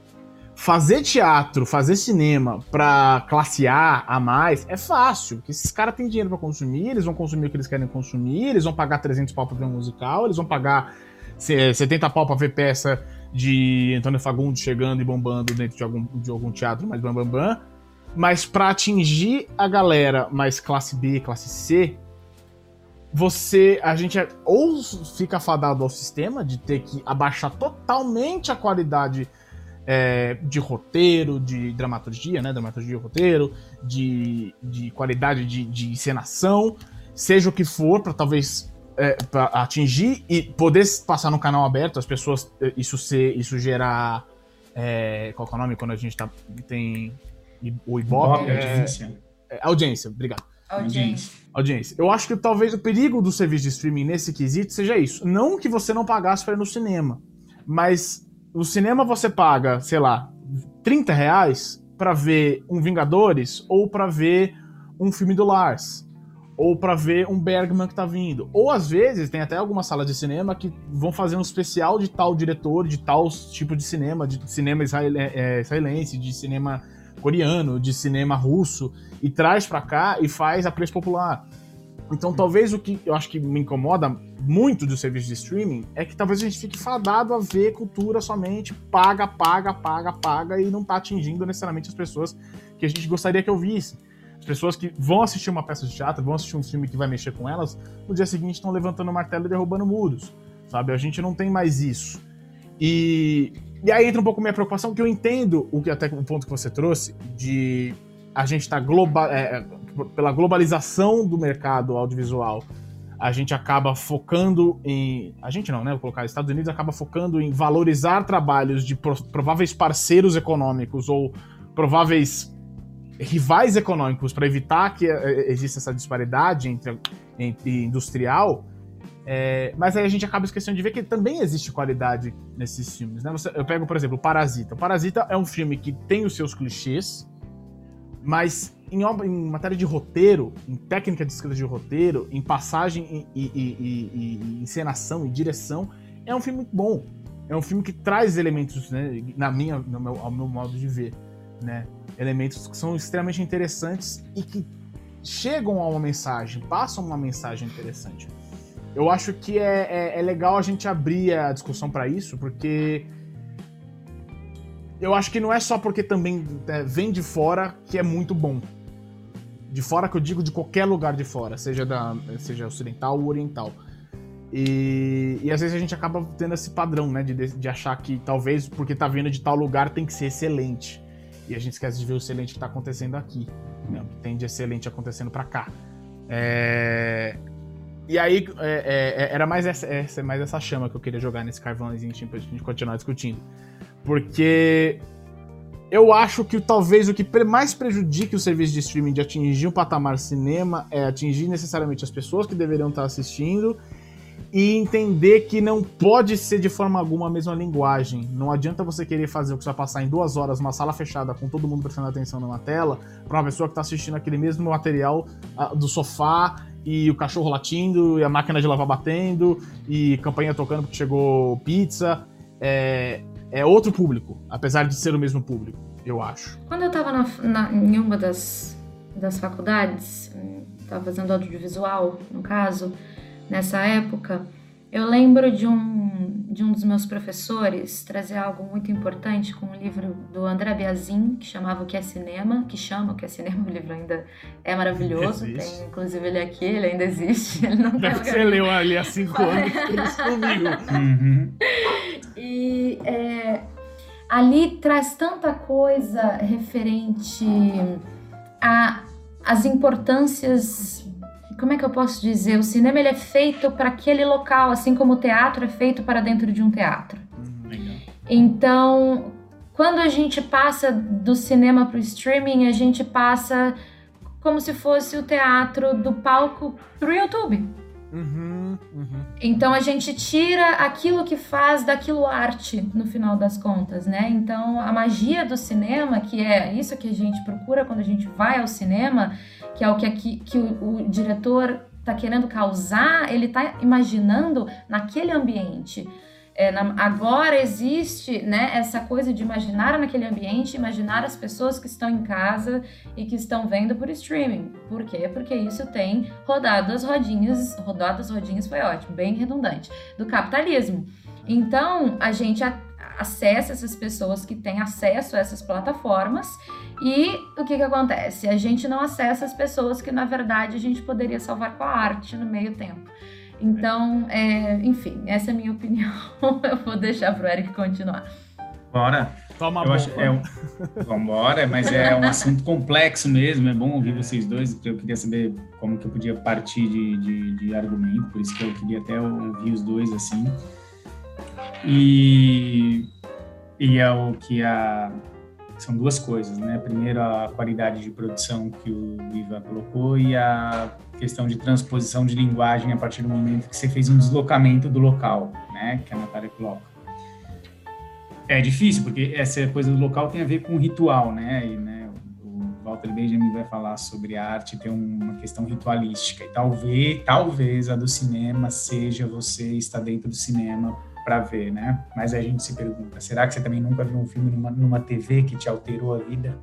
Fazer teatro, fazer cinema para classe A a mais é fácil, porque esses caras têm dinheiro para consumir, eles vão consumir o que eles querem consumir, eles vão pagar 300 pau pra ver um musical, eles vão pagar 70 pau pra ver peça de Antônio Fagundes chegando e bombando dentro de algum, de algum teatro mais bam, bam, bam. Mas para atingir a galera mais classe B, classe C, você. A gente é, ou fica fadado ao sistema de ter que abaixar totalmente a qualidade é, de roteiro, de dramaturgia, né? Dramaturgia e roteiro, de, de qualidade de, de encenação, seja o que for, para talvez é, para atingir e poder passar no canal aberto, as pessoas, é, isso ser, isso gerar, é, qual é o nome quando a gente tá, tem o Ibope? Ibope é, audiência. É, audiência, obrigado. Audiência. Audiência. Eu acho que talvez o perigo do serviço de streaming nesse quesito seja isso. Não que você não pagasse para ir no cinema, mas no cinema você paga, sei lá, 30 reais pra ver um Vingadores ou para ver um filme do Lars ou para ver um Bergman que tá vindo. Ou às vezes tem até algumas salas de cinema que vão fazer um especial de tal diretor, de tal tipo de cinema, de cinema é, israelense, de cinema coreano, de cinema russo, e traz para cá e faz a preço popular. Então talvez o que eu acho que me incomoda muito do serviço de streaming é que talvez a gente fique fadado a ver cultura somente paga, paga, paga, paga e não tá atingindo necessariamente as pessoas que a gente gostaria que eu visse. As pessoas que vão assistir uma peça de teatro, vão assistir um filme que vai mexer com elas, no dia seguinte estão levantando o martelo e derrubando muros, sabe? A gente não tem mais isso. E, e aí entra um pouco minha preocupação, que eu entendo o que até o ponto que você trouxe, de a gente estar tá global, é, pela globalização do mercado audiovisual, a gente acaba focando em. A gente não, né? Vou colocar Estados Unidos acaba focando em valorizar trabalhos de prováveis parceiros econômicos ou prováveis rivais econômicos para evitar que eh, exista essa disparidade entre, entre industrial, é, mas aí a gente acaba esquecendo de ver que também existe qualidade nesses filmes. Né? eu pego, por exemplo, Parasita. O Parasita é um filme que tem os seus clichês, mas em, em matéria de roteiro, em técnica de escrita de roteiro, em passagem e, e, e, e, encenação e direção, é um filme muito bom. É um filme que traz elementos, né, na minha, no meu, ao meu modo de ver, né? elementos que são extremamente interessantes e que chegam a uma mensagem, passam uma mensagem interessante. Eu acho que é, é, é legal a gente abrir a discussão para isso, porque eu acho que não é só porque também é, vem de fora que é muito bom. De fora que eu digo de qualquer lugar de fora, seja, da, seja ocidental ou oriental. E, e às vezes a gente acaba tendo esse padrão, né? De, de achar que talvez porque tá vindo de tal lugar tem que ser excelente. E a gente esquece de ver o excelente que tá acontecendo aqui. Né? Que tem de excelente acontecendo para cá. É... E aí, é, é, é, era mais essa, essa, mais essa chama que eu queria jogar nesse carvãozinho pra gente continuar discutindo. Porque eu acho que talvez o que mais prejudique o serviço de streaming de atingir um patamar cinema é atingir necessariamente as pessoas que deveriam estar assistindo e entender que não pode ser de forma alguma a mesma linguagem. Não adianta você querer fazer o que você vai passar em duas horas numa sala fechada com todo mundo prestando atenção numa tela para uma pessoa que está assistindo aquele mesmo material uh, do sofá e o cachorro latindo e a máquina de lavar batendo e campanha tocando porque chegou pizza. É, é outro público, apesar de ser o mesmo público, eu acho. Quando eu estava em uma das, das faculdades, estava fazendo audiovisual, no caso, nessa época, eu lembro de um, de um dos meus professores trazer algo muito importante com um livro do André Biazin, que chamava O que é Cinema, que chama O que é Cinema, <laughs> o livro ainda é maravilhoso, tem inclusive ele aqui, ele ainda existe. <laughs> Ele não Deve você leu ali há cinco anos comigo. Uhum. <laughs> E é, ali traz tanta coisa referente a as importâncias como é que eu posso dizer? O cinema ele é feito para aquele local, assim como o teatro é feito para dentro de um teatro. Então, quando a gente passa do cinema para o streaming, a gente passa como se fosse o teatro do palco para o YouTube. Uhum, uhum. Então a gente tira aquilo que faz daquilo arte no final das contas, né? Então a magia do cinema, que é isso que a gente procura quando a gente vai ao cinema, que é o que, aqui, que o, o diretor está querendo causar, ele está imaginando naquele ambiente. É, na, agora existe né, essa coisa de imaginar naquele ambiente, imaginar as pessoas que estão em casa e que estão vendo por streaming. Por quê? Porque isso tem rodado as rodinhas, rodado as rodinhas foi ótimo, bem redundante, do capitalismo. Então, a gente acessa essas pessoas que têm acesso a essas plataformas e o que, que acontece? A gente não acessa as pessoas que, na verdade, a gente poderia salvar com a arte no meio tempo. Então, é, enfim, essa é a minha <laughs> opinião. Eu vou deixar para o Eric continuar. Bora. Toma eu acho, é um, Vambora, mas é um assunto complexo mesmo. É bom ouvir vocês dois. Eu queria saber como que eu podia partir de, de, de argumento, por isso que eu queria até ouvir os dois assim. E, e é o que a são duas coisas, né? Primeiro a qualidade de produção que o Ivan colocou e a questão de transposição de linguagem a partir do momento que você fez um deslocamento do local, né? Que a Natália coloca. É difícil porque essa coisa do local tem a ver com ritual, né? E, né? O Walter Benjamin vai falar sobre a arte ter uma questão ritualística e talvez, talvez a do cinema seja você estar dentro do cinema para ver, né? Mas a gente se pergunta, será que você também nunca viu um filme numa, numa TV que te alterou a vida?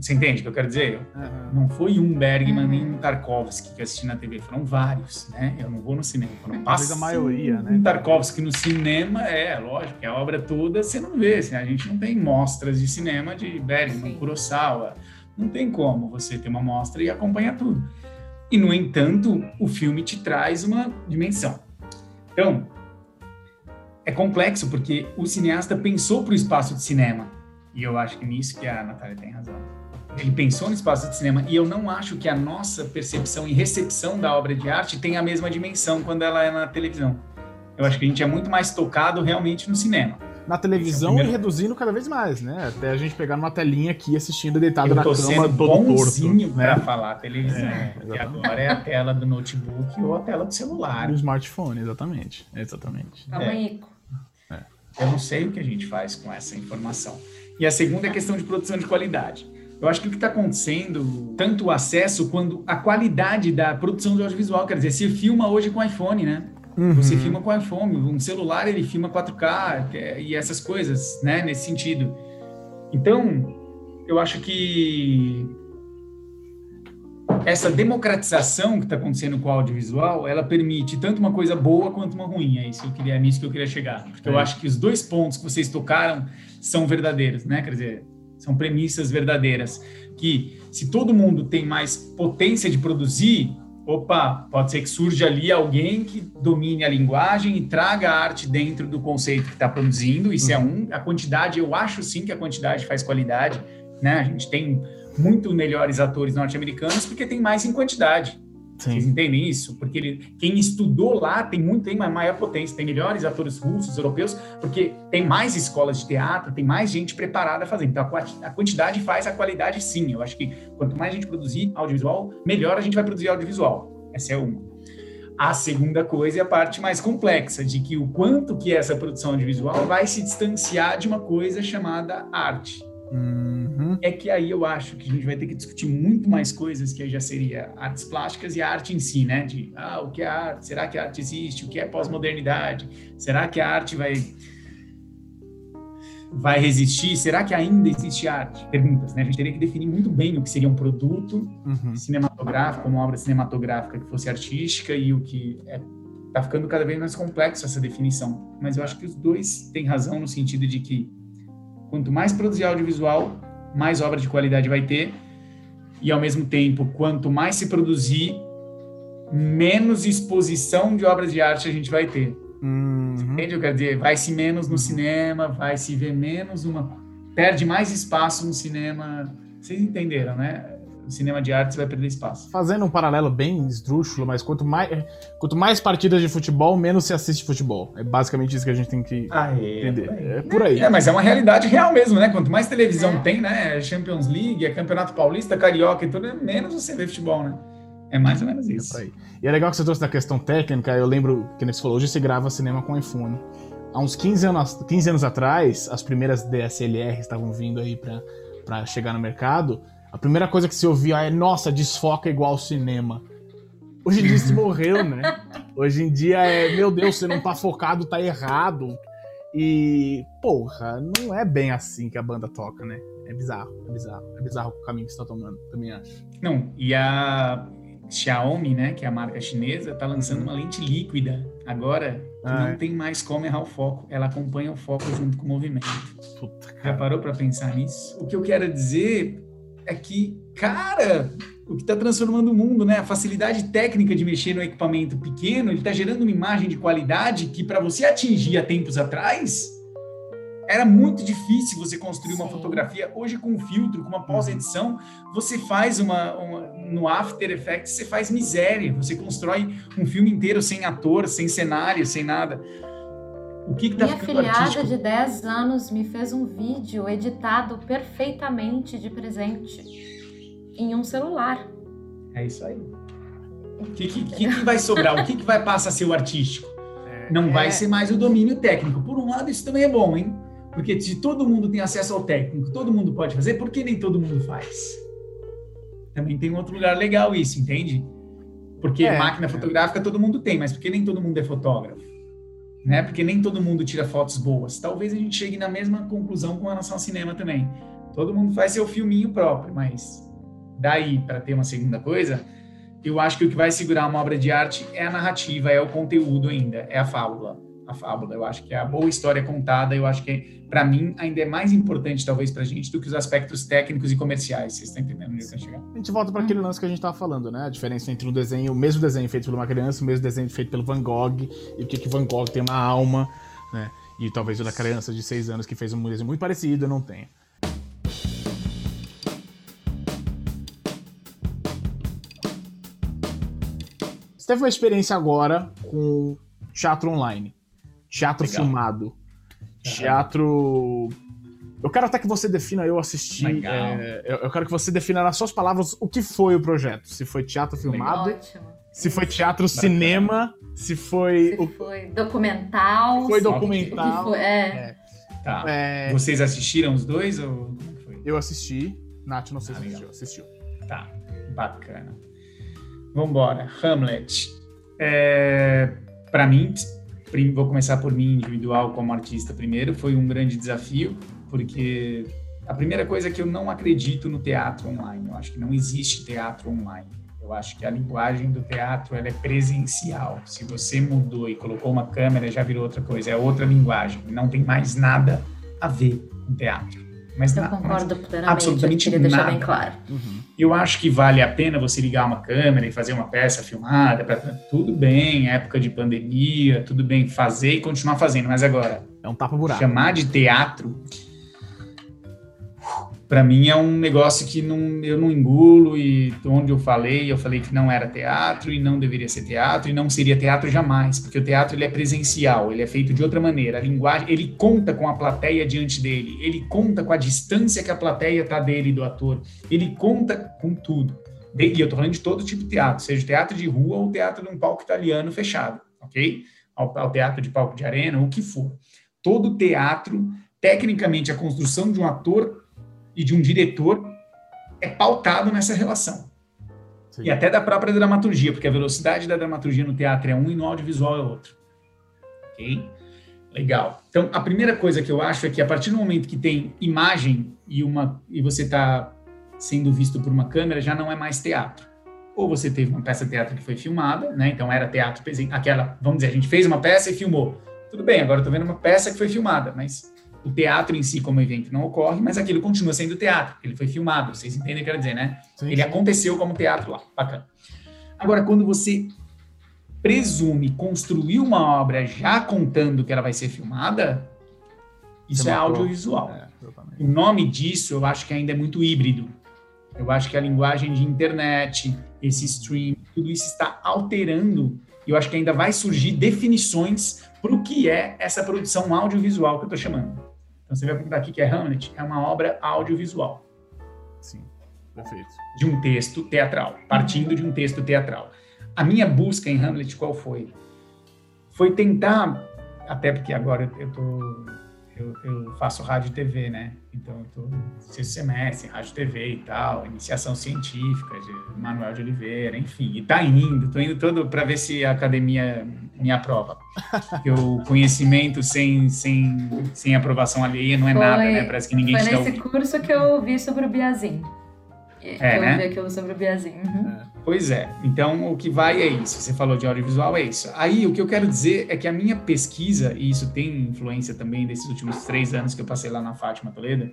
Você entende o que eu quero dizer? Uhum. Não foi um Bergman uhum. nem um Tarkovsky que assisti na TV, foram vários, né? Eu não vou no cinema, foram passos. a maioria, né? Um Tarkovsky no cinema, é, lógico, é a obra toda você não vê, assim, a gente não tem mostras de cinema de Bergman, Sim. Kurosawa, não tem como você ter uma mostra e acompanhar tudo. E, no entanto, o filme te traz uma dimensão. Então, é complexo porque o cineasta pensou para o espaço de cinema. E eu acho que nisso que a Natália tem razão. Ele pensou no espaço de cinema e eu não acho que a nossa percepção e recepção da obra de arte tem a mesma dimensão quando ela é na televisão. Eu acho que a gente é muito mais tocado realmente no cinema. Na televisão é e reduzindo cada vez mais, né? Até a gente pegar numa telinha aqui assistindo deitado na cama todo bonzinho torto. Né? falar televisão. É, e agora é a tela do notebook ou a tela do celular. Do smartphone, exatamente. Exatamente. Tá é. Eu não sei o que a gente faz com essa informação. E a segunda é a questão de produção de qualidade. Eu acho que o que está acontecendo, tanto o acesso quanto a qualidade da produção de audiovisual, quer dizer, se filma hoje com iPhone, né? Uhum. Você filma com iPhone, um celular ele filma 4K é, e essas coisas, né? Nesse sentido. Então, eu acho que essa democratização que está acontecendo com o audiovisual, ela permite tanto uma coisa boa quanto uma ruim. É isso que eu queria, é nisso que eu queria chegar. Porque é. eu acho que os dois pontos que vocês tocaram são verdadeiros, né? Quer dizer, São premissas verdadeiras. Que se todo mundo tem mais potência de produzir, opa, pode ser que surja ali alguém que domine a linguagem e traga a arte dentro do conceito que está produzindo. Isso é uhum. é um. A quantidade, eu acho sim que a quantidade faz qualidade. Né? A gente tem muito melhores atores norte-americanos porque tem mais em quantidade. Sim. Vocês entendem isso? Porque ele, quem estudou lá tem muito, tem maior potência, tem melhores atores russos, europeus, porque tem mais escolas de teatro, tem mais gente preparada a fazer. Então a, a quantidade faz a qualidade sim. Eu acho que quanto mais a gente produzir audiovisual, melhor a gente vai produzir audiovisual. Essa é uma. A segunda coisa é a parte mais complexa, de que o quanto que essa produção audiovisual vai se distanciar de uma coisa chamada arte. Uhum. É que aí eu acho que a gente vai ter que discutir muito mais coisas que aí já seria artes plásticas e a arte em si, né? De ah, o que é arte? Será que a arte existe? O que é pós-modernidade? Será que a arte vai vai resistir? Será que ainda existe arte? Perguntas, né? A gente teria que definir muito bem o que seria um produto uhum. cinematográfico, uma obra cinematográfica que fosse artística e o que é tá ficando cada vez mais complexo essa definição. Mas eu acho que os dois têm razão no sentido de que Quanto mais produzir audiovisual, mais obra de qualidade vai ter. E ao mesmo tempo, quanto mais se produzir, menos exposição de obras de arte a gente vai ter. Uhum. Entende? Eu quero dizer, vai se menos no cinema, vai se ver menos uma. Perde mais espaço no cinema. Vocês entenderam, né? O cinema de arte vai perder espaço. Fazendo um paralelo bem esdrúxulo, mas quanto mais, quanto mais partidas de futebol, menos se assiste futebol. É basicamente isso que a gente tem que ah, é, entender. É, é por aí. É, mas é uma realidade real mesmo, né? Quanto mais televisão tem, né? Champions League, é Campeonato Paulista, Carioca e tudo, menos você vê futebol, né? É mais ou menos isso. É e é legal que você trouxe da questão técnica. Eu lembro que você falou, hoje se grava cinema com iPhone. Há uns 15 anos, 15 anos atrás, as primeiras DSLR estavam vindo aí para chegar no mercado a primeira coisa que se ouvia é, nossa, desfoca igual cinema. Hoje em dia isso morreu, né? Hoje em dia é, meu Deus, você não tá focado, tá errado. E, porra, não é bem assim que a banda toca, né? É bizarro, é bizarro. É bizarro o caminho que você tá tomando, também acho. Não, e a Xiaomi, né, que é a marca chinesa, tá lançando uma lente líquida agora ah, não é. tem mais como errar o foco. Ela acompanha o foco junto com o movimento. Puta, Já parou para pensar nisso? O que eu quero dizer é que, cara, o que está transformando o mundo, né? A facilidade técnica de mexer no equipamento pequeno, ele está gerando uma imagem de qualidade que, para você atingir há tempos atrás, era muito difícil você construir uma fotografia. Hoje, com filtro, com uma pós-edição, você faz uma, uma, No After Effects, você faz miséria. Você constrói um filme inteiro sem ator, sem cenário, sem nada. O que está ficando Minha filhada de 10 anos me fez um vídeo editado perfeitamente de presente em um celular. É isso aí. O que, que, que, vai sobrar? O que, que vai passar a ser o artístico? É, Não vai é. ser mais o domínio técnico. Por um lado, isso também é bom, hein? Porque se todo mundo tem acesso ao técnico, todo mundo pode fazer, por que nem todo mundo faz? Também tem um outro lugar legal isso, entende? Porque é, máquina fotográfica todo mundo tem, mas por que nem todo mundo é fotógrafo? Né? Porque nem todo mundo tira fotos boas. Talvez a gente chegue na mesma conclusão com relação ao cinema também. Todo mundo faz seu filminho próprio, mas daí para ter uma segunda coisa, eu acho que o que vai segurar uma obra de arte é a narrativa, é o conteúdo ainda, é a fábula a fábula. Eu acho que é a boa história contada, eu acho que, para mim, ainda é mais importante, talvez, para a gente, do que os aspectos técnicos e comerciais. Vocês estão entendendo onde eu quero chegar? A gente volta para aquele lance que a gente estava falando, né? A diferença entre um desenho, o mesmo desenho feito por uma criança, o mesmo desenho feito pelo Van Gogh, e o que, Van Gogh tem uma alma, né? E talvez da criança de seis anos que fez um desenho muito parecido não tenha. Você teve uma experiência agora com teatro online. Teatro Legal. filmado. Teatro. Eu quero até que você defina, eu assisti. É, eu, quero que você defina nas suas palavras o que foi o projeto. Se foi teatro filmado. Ótimo. Se foi teatro cinema, se foi. Se o... foi documental. Se foi documental. Foi, é. é. Tá. É... Vocês assistiram os dois? Ou... Eu assisti. Nath, não sei ah, se assistiu. assistiu. Tá, bacana. Vambora. Hamlet. É, para mim, vou começar por mim individual como artista primeiro, foi um grande desafio, porque a primeira coisa é que eu não acredito no teatro online. Eu acho que não existe teatro online. Eu acho que a linguagem do teatro é presencial. Se você mudou e colocou uma câmera, já virou outra coisa, é outra linguagem. Não tem mais nada a ver com teatro. Mas Eu na- concordo mas plenamente. absolutamente eu queria deixar nada. bem claro. Eu acho que vale a pena você ligar uma câmera e fazer uma peça filmada. pra- tudo bem, época de pandemia, tudo bem fazer e continuar fazendo. Mas agora, É um tapa-buraco. chamar de teatro, para mim é um negócio que não, eu não engulo. E onde eu falei, eu falei que não era teatro e não deveria ser teatro e não seria teatro jamais, porque o teatro ele é presencial, ele é feito de outra maneira. A linguagem, ele conta com a plateia diante dele, ele conta com a distância que a plateia tá dele do ator, ele conta com tudo. E eu tô falando de todo tipo de teatro, seja teatro de rua ou teatro de um palco italiano fechado, ok? Ao, ao teatro de palco de arena, o que for. Todo teatro, tecnicamente, a construção de um ator e de um diretor é pautado nessa relação. Sim. E até da própria dramaturgia, porque a velocidade da dramaturgia no teatro é um e no audiovisual é outro. Ok? Legal. Então, a primeira coisa que eu acho é que a partir do momento que tem imagem e, uma, e você está sendo visto por uma câmera, já não é mais teatro. Ou você teve uma peça de teatro que foi filmada, né? Então era teatro, aquela, vamos dizer, a gente fez uma peça e filmou. Tudo bem, agora eu tô vendo uma peça que foi filmada, mas o teatro em si como evento não ocorre, mas aquilo continua sendo teatro, ele foi filmado, vocês entendem o que eu quero dizer, né? Sim, Ele aconteceu como teatro lá, bacana. Agora, quando você presume construir uma obra já contando que ela vai ser filmada, isso Você é matou. audiovisual. É. O nome disso eu acho que ainda é muito híbrido. Eu acho que a linguagem de internet, esse stream, tudo isso está alterando. E eu acho que ainda vai surgir definições para o que é essa produção audiovisual que eu estou chamando. Então você vai perguntar aqui que é Hamlet, é uma obra audiovisual Sim. Perfeito. de um texto teatral, partindo de um texto teatral. A minha busca em Hamlet qual foi? Foi tentar, até porque agora eu tô eu, eu faço rádio e TV, né? Então eu tô sexto semestre, rádio e TV e tal, iniciação científica de Manuel de Oliveira, enfim, e tá indo, tô indo todo para ver se a academia me aprova. Porque o <laughs> conhecimento sem, sem, sem aprovação alheia não é Foi- nada, né? Parece que ninguém Foi nesse curso que eu vi sobre o Biazin. Que É, eu né? vi aquilo sobre o Biazin. Uhum. Pois é. Então, o que vai é isso. Você falou de audiovisual, é isso. Aí, o que eu quero dizer é que a minha pesquisa, e isso tem influência também desses últimos três anos que eu passei lá na Fátima Toledo,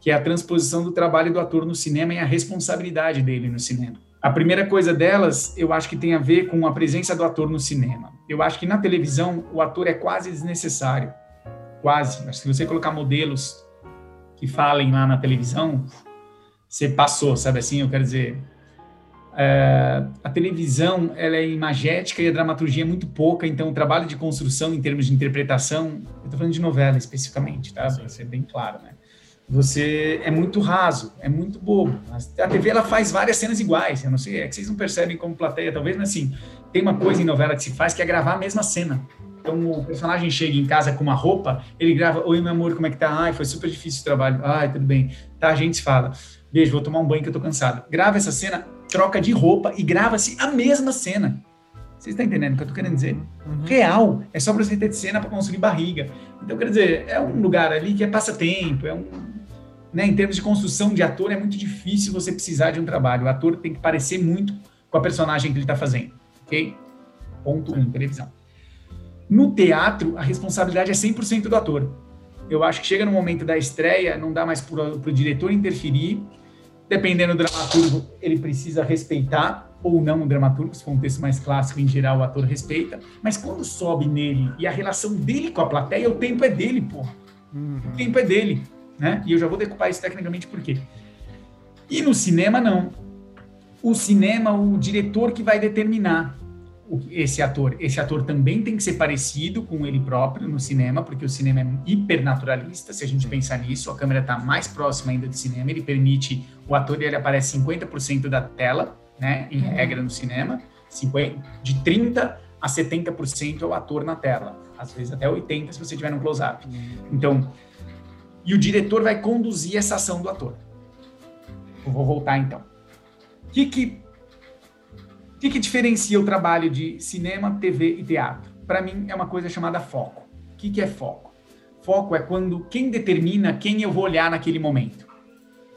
que é a transposição do trabalho do ator no cinema e a responsabilidade dele no cinema. A primeira coisa delas, eu acho que tem a ver com a presença do ator no cinema. Eu acho que na televisão, o ator é quase desnecessário. Quase. Que se você colocar modelos que falem lá na televisão, você passou, sabe assim? Eu quero dizer, é, a televisão ela é imagética e a dramaturgia é muito pouca, então o trabalho de construção em termos de interpretação, eu estou falando de novela especificamente, tá? Para ser bem claro, né? Você é muito raso, é muito bobo. A TV ela faz várias cenas iguais, eu não sei, é que vocês não percebem como plateia, talvez, mas assim, tem uma coisa em novela que se faz que é gravar a mesma cena. Então o personagem chega em casa com uma roupa, ele grava, oi meu amor, como é que tá? Ai, foi super difícil o trabalho. Ai, tudo bem. Tá, a gente se fala. Beijo, vou tomar um banho que eu tô cansado. Grava essa cena, troca de roupa e grava-se a mesma cena. Vocês estão entendendo o que eu tô querendo dizer? Uhum. Real. É só pra você ter de cena para construir barriga. Então, quer dizer, é um lugar ali que é passatempo, é um. Né, em termos de construção de ator, é muito difícil você precisar de um trabalho. O ator tem que parecer muito com a personagem que ele está fazendo. Ok? Ponto um, televisão. No teatro, a responsabilidade é 100% do ator. Eu acho que chega no momento da estreia, não dá mais para o diretor interferir. Dependendo do dramaturgo, ele precisa respeitar ou não o dramaturgo, se for um texto mais clássico, em geral o ator respeita. Mas quando sobe nele e a relação dele com a plateia, o tempo é dele, porra. Uhum. O tempo é dele, né? E eu já vou decupar isso tecnicamente por quê. E no cinema, não. O cinema, o diretor que vai determinar esse ator. Esse ator também tem que ser parecido com ele próprio no cinema, porque o cinema é hipernaturalista, se a gente pensar nisso, a câmera está mais próxima ainda do cinema, ele permite, o ator ele aparece 50% da tela, né, em regra no cinema, 50, de 30 a 70% é o ator na tela, às vezes até 80% se você tiver no close-up. Então, e o diretor vai conduzir essa ação do ator. Eu vou voltar então. O que que, o que que diferencia o trabalho de cinema, TV e teatro? Para mim é uma coisa chamada foco. O que que é foco? Foco é quando quem determina quem eu vou olhar naquele momento.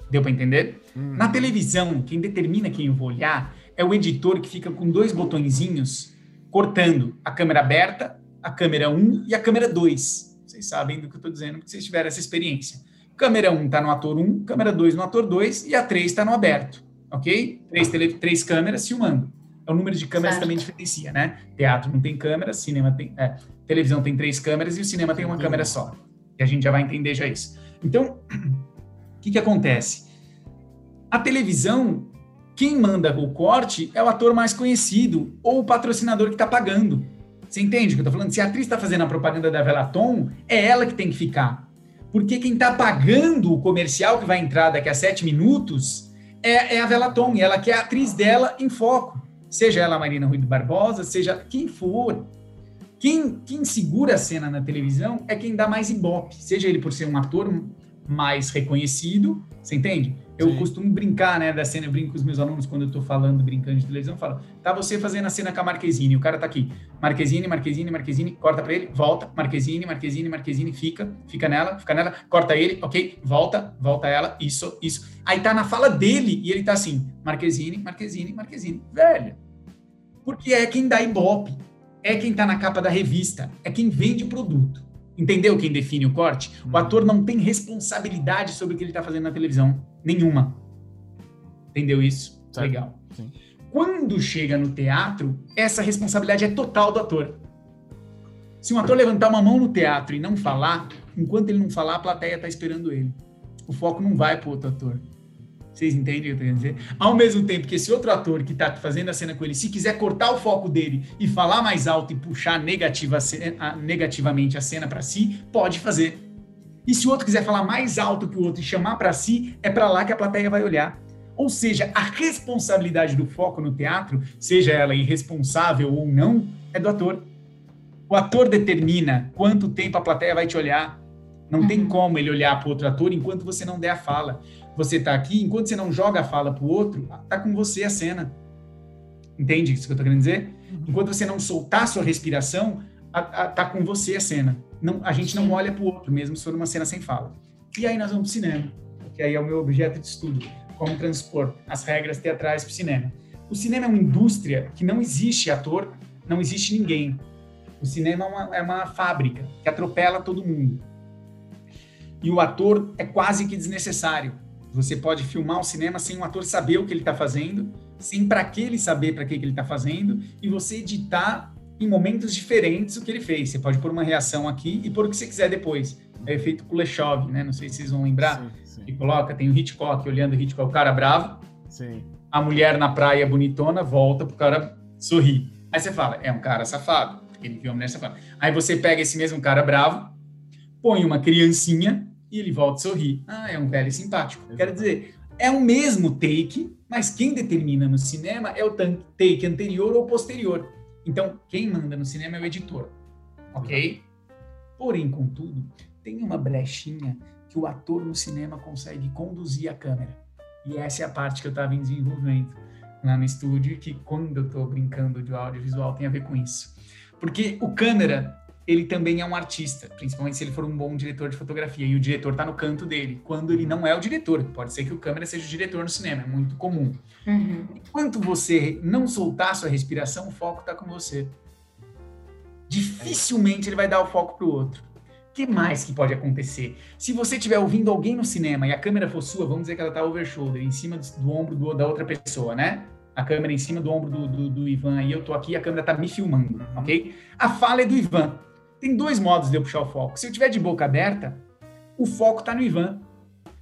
Deu para entender? Uhum. Na televisão, quem determina quem eu vou olhar é o editor que fica com dois botõezinhos cortando a câmera aberta, a câmera 1 e a câmera 2. Vocês sabem do que eu estou dizendo, porque vocês tiveram essa experiência. câmera 1 está no ator 1, câmera 2 no ator 2 e a 3 está no aberto, ok? Três, tele, três câmeras filmando. É o número de câmeras certo. também diferencia, né? Teatro não tem câmera, cinema tem, é, televisão tem três câmeras e o cinema tem uma câmera só. E a gente já vai entender já isso. Então, <clears throat> o que, que acontece? A televisão, quem manda o corte é o ator mais conhecido ou o patrocinador que está pagando. Você entende o que eu estou falando? Se a atriz está fazendo a propaganda da Velaton, é ela que tem que ficar. Porque quem está pagando o comercial que vai entrar daqui a sete minutos é, é a Velaton, e ela quer a atriz dela em foco. Seja ela Marina Rui Barbosa, seja quem for. Quem, quem segura a cena na televisão é quem dá mais ibope, seja ele por ser um ator mais reconhecido, você entende? Eu Sim. costumo brincar, né, da cena, eu brinco com os meus alunos quando eu tô falando, brincando de televisão, eu falo, tá você fazendo a cena com a Marquezine, o cara tá aqui, Marquezine, Marquezine, Marquezine, corta pra ele, volta, Marquezine, Marquezine, Marquezine, fica, fica nela, fica nela, corta ele, ok, volta, volta ela, isso, isso. Aí tá na fala dele e ele tá assim, Marquezine, Marquezine, Marquezine, velho. Porque é quem dá ibope, é quem tá na capa da revista, é quem vende o produto. Entendeu quem define o corte? O uhum. ator não tem responsabilidade sobre o que ele está fazendo na televisão. Nenhuma. Entendeu isso? Certo. Legal. Sim. Quando chega no teatro, essa responsabilidade é total do ator. Se um ator levantar uma mão no teatro e não falar, enquanto ele não falar, a plateia está esperando ele. O foco não vai para o outro ator. Vocês entendem o que eu querendo dizer? Ao mesmo tempo que esse outro ator que tá fazendo a cena com ele, se quiser cortar o foco dele e falar mais alto e puxar negativa, a, negativamente a cena para si, pode fazer. E se o outro quiser falar mais alto que o outro e chamar para si, é para lá que a plateia vai olhar. Ou seja, a responsabilidade do foco no teatro, seja ela irresponsável ou não, é do ator. O ator determina quanto tempo a plateia vai te olhar. Não uhum. tem como ele olhar para outro ator enquanto você não der a fala você está aqui, enquanto você não joga a fala para o outro, tá com você a cena. Entende isso que eu estou querendo dizer? Uhum. Enquanto você não soltar a sua respiração, a, a, tá com você a cena. Não, a gente não olha para o outro, mesmo se for uma cena sem fala. E aí nós vamos para o cinema, que aí é o meu objeto de estudo, como transpor as regras teatrais para o cinema. O cinema é uma indústria que não existe ator, não existe ninguém. O cinema é uma, é uma fábrica que atropela todo mundo. E o ator é quase que desnecessário você pode filmar o cinema sem o ator saber o que ele está fazendo, sem para que ele saber para que, que ele está fazendo, e você editar em momentos diferentes o que ele fez. Você pode pôr uma reação aqui e pôr o que você quiser depois. É feito Kuleshov, né? Não sei se vocês vão lembrar. Sim, sim. Que coloca, tem o Hitchcock olhando o Hitchcock, o cara bravo. Sim. A mulher na praia bonitona volta pro cara sorrir. Aí você fala, é um cara safado, porque ele viu uma mulher safada. Aí você pega esse mesmo cara bravo, põe uma criancinha e ele volta a sorrir. Ah, é um velho simpático. Exato. Quero dizer, é o mesmo take, mas quem determina no cinema é o take anterior ou posterior. Então, quem manda no cinema é o editor. Ok? Porém, contudo, tem uma brechinha que o ator no cinema consegue conduzir a câmera. E essa é a parte que eu estava em desenvolvimento lá no estúdio, que quando eu estou brincando de audiovisual tem a ver com isso. Porque o câmera, ele também é um artista, principalmente se ele for um bom diretor de fotografia e o diretor está no canto dele, quando ele não é o diretor. Pode ser que o câmera seja o diretor no cinema, é muito comum. Uhum. Enquanto você não soltar sua respiração, o foco está com você. Dificilmente ele vai dar o foco para o outro. O que mais que pode acontecer? Se você estiver ouvindo alguém no cinema e a câmera for sua, vamos dizer que ela está over shoulder, em cima do, do ombro do, da outra pessoa, né? A câmera em cima do ombro do, do, do Ivan e eu tô aqui, a câmera está me filmando, uhum. ok? A fala é do Ivan tem dois modos de eu puxar o foco. Se eu tiver de boca aberta, o foco está no Ivan.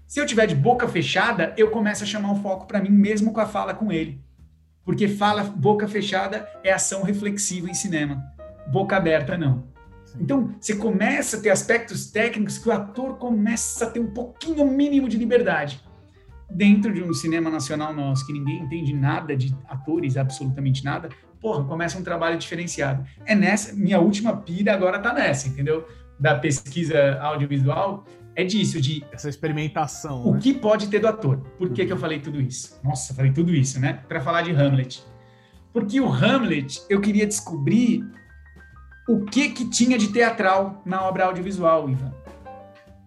Se eu tiver de boca fechada, eu começo a chamar o foco para mim mesmo com a fala com ele. Porque fala boca fechada é ação reflexiva em cinema. Boca aberta não. Então, você começa a ter aspectos técnicos que o ator começa a ter um pouquinho mínimo de liberdade. Dentro de um cinema nacional nosso, que ninguém entende nada de atores, absolutamente nada, porra, começa um trabalho diferenciado. É nessa, minha última pira agora tá nessa, entendeu? Da pesquisa audiovisual, é disso, de... Essa experimentação, O né? que pode ter do ator. Por que, uhum. que eu falei tudo isso? Nossa, falei tudo isso, né? Para falar de Hamlet. Porque o Hamlet, eu queria descobrir o que que tinha de teatral na obra audiovisual, Ivan.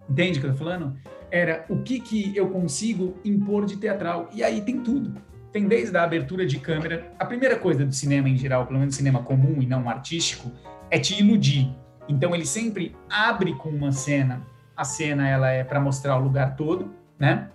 Entende o que eu tô falando? Era o que que eu consigo impor de teatral. E aí tem tudo tem desde a abertura de câmera. A primeira coisa do cinema em geral, pelo menos cinema comum e não artístico, é te iludir. Então ele sempre abre com uma cena a cena ela é para mostrar o lugar todo, né?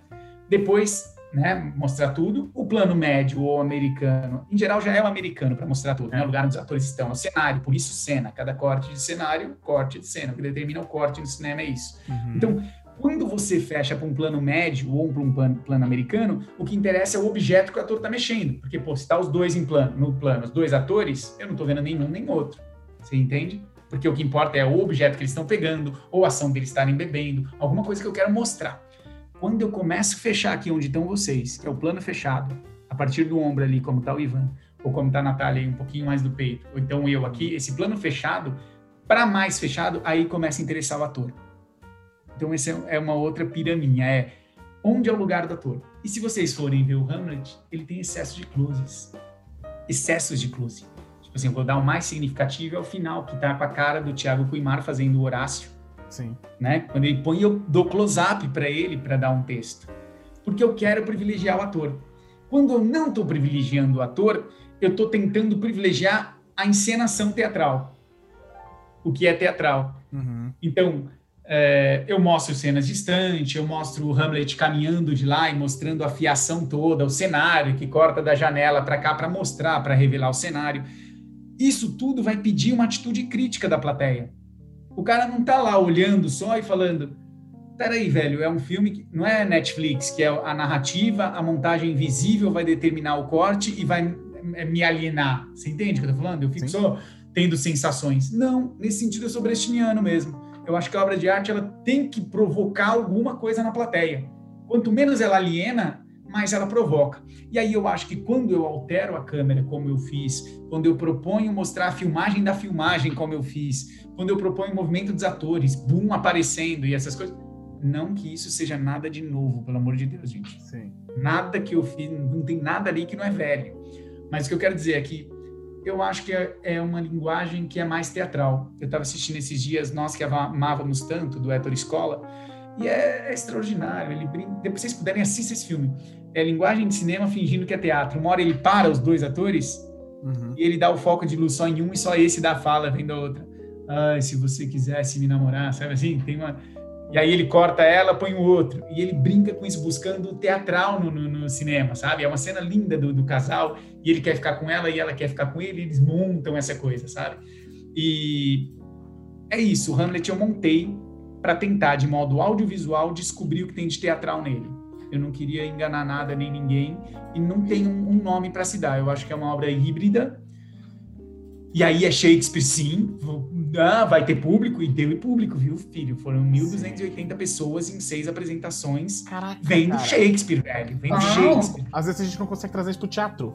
Depois, né, mostrar tudo. O plano médio ou americano, em geral já é o americano para mostrar tudo, né? O lugar onde os atores estão, o cenário, por isso cena. Cada corte de cenário, corte de cena. O que determina o corte no cinema é isso. Uhum. Então, quando você fecha para um plano médio ou para um plano, plano, americano, o que interessa é o objeto que o ator está mexendo. Porque, pô, se tá os dois em plano, no plano, os dois atores, eu não estou vendo nenhum nem outro. Você entende? Porque o que importa é o objeto que eles estão pegando, ou a ação deles estarem bebendo, alguma coisa que eu quero mostrar. Quando eu começo a fechar aqui onde estão vocês, que é o plano fechado, a partir do ombro ali, como está o Ivan, ou como está a Natália um pouquinho mais do peito, ou então eu aqui, esse plano fechado, para mais fechado, aí começa a interessar o ator. Então, essa é uma outra piraminha, é onde é o lugar do ator. E se vocês forem ver o Hamlet, ele tem excesso de closes. Excessos de close. Tipo assim, eu vou dar o mais significativo é o final, que tá com a cara do Thiago Cuimar fazendo o Horácio. Sim. Né? Quando ele põe, eu dou close-up para ele para dar um texto. Porque eu quero privilegiar o ator. Quando eu não estou privilegiando o ator, eu estou tentando privilegiar a encenação teatral. O que é teatral. Uhum. Então, é, eu mostro cenas distantes, eu mostro o Hamlet caminhando de lá e mostrando a fiação toda, o cenário que corta da janela para cá para mostrar, para revelar o cenário. Isso tudo vai pedir uma atitude crítica da plateia. O cara não tá lá olhando só e falando: peraí, velho, é um filme que não é Netflix, que é a narrativa, a montagem visível vai determinar o corte e vai é, me alienar. Você entende o que eu tô falando? Eu fico Sim. só tendo sensações. Não, nesse sentido eu sou brechtiano mesmo. Eu acho que a obra de arte ela tem que provocar alguma coisa na plateia. Quanto menos ela aliena, mais ela provoca. E aí eu acho que quando eu altero a câmera, como eu fiz, quando eu proponho mostrar a filmagem da filmagem, como eu fiz, quando eu proponho o movimento dos atores, boom aparecendo e essas coisas, não que isso seja nada de novo, pelo amor de Deus, gente. Sim. Nada que eu fiz, não tem nada ali que não é velho. Mas o que eu quero dizer é que eu acho que é, é uma linguagem que é mais teatral. Eu estava assistindo esses dias, nós que amávamos tanto, do Héctor Escola, e é, é extraordinário. Ele brinca, depois vocês puderem, assistir esse filme. É linguagem de cinema fingindo que é teatro. Uma hora ele para os dois atores uhum. e ele dá o foco de luz só em um e só esse dá fala vendo a outra. Ai, se você quisesse me namorar, sabe assim? Tem uma e aí ele corta ela, põe o outro. E ele brinca com isso, buscando o teatral no, no, no, cinema, sabe? É uma cena linda do, do, casal, e ele quer ficar com ela e ela quer ficar com ele, e eles montam essa coisa, sabe? E é isso, o Hamlet eu montei para tentar, de modo audiovisual, descobrir o que tem de teatral nele. Eu não queria enganar nada nem ninguém, e não tem um, um nome para se dar. Eu acho que é uma obra híbrida, e aí é Shakespeare, sim, ah, vai ter público, e deu público, viu, filho? Foram 1.280 pessoas em seis apresentações Caraca, vendo cara. Shakespeare, velho. Vendo ah, Shakespeare. Às vezes a gente não consegue trazer isso pro teatro.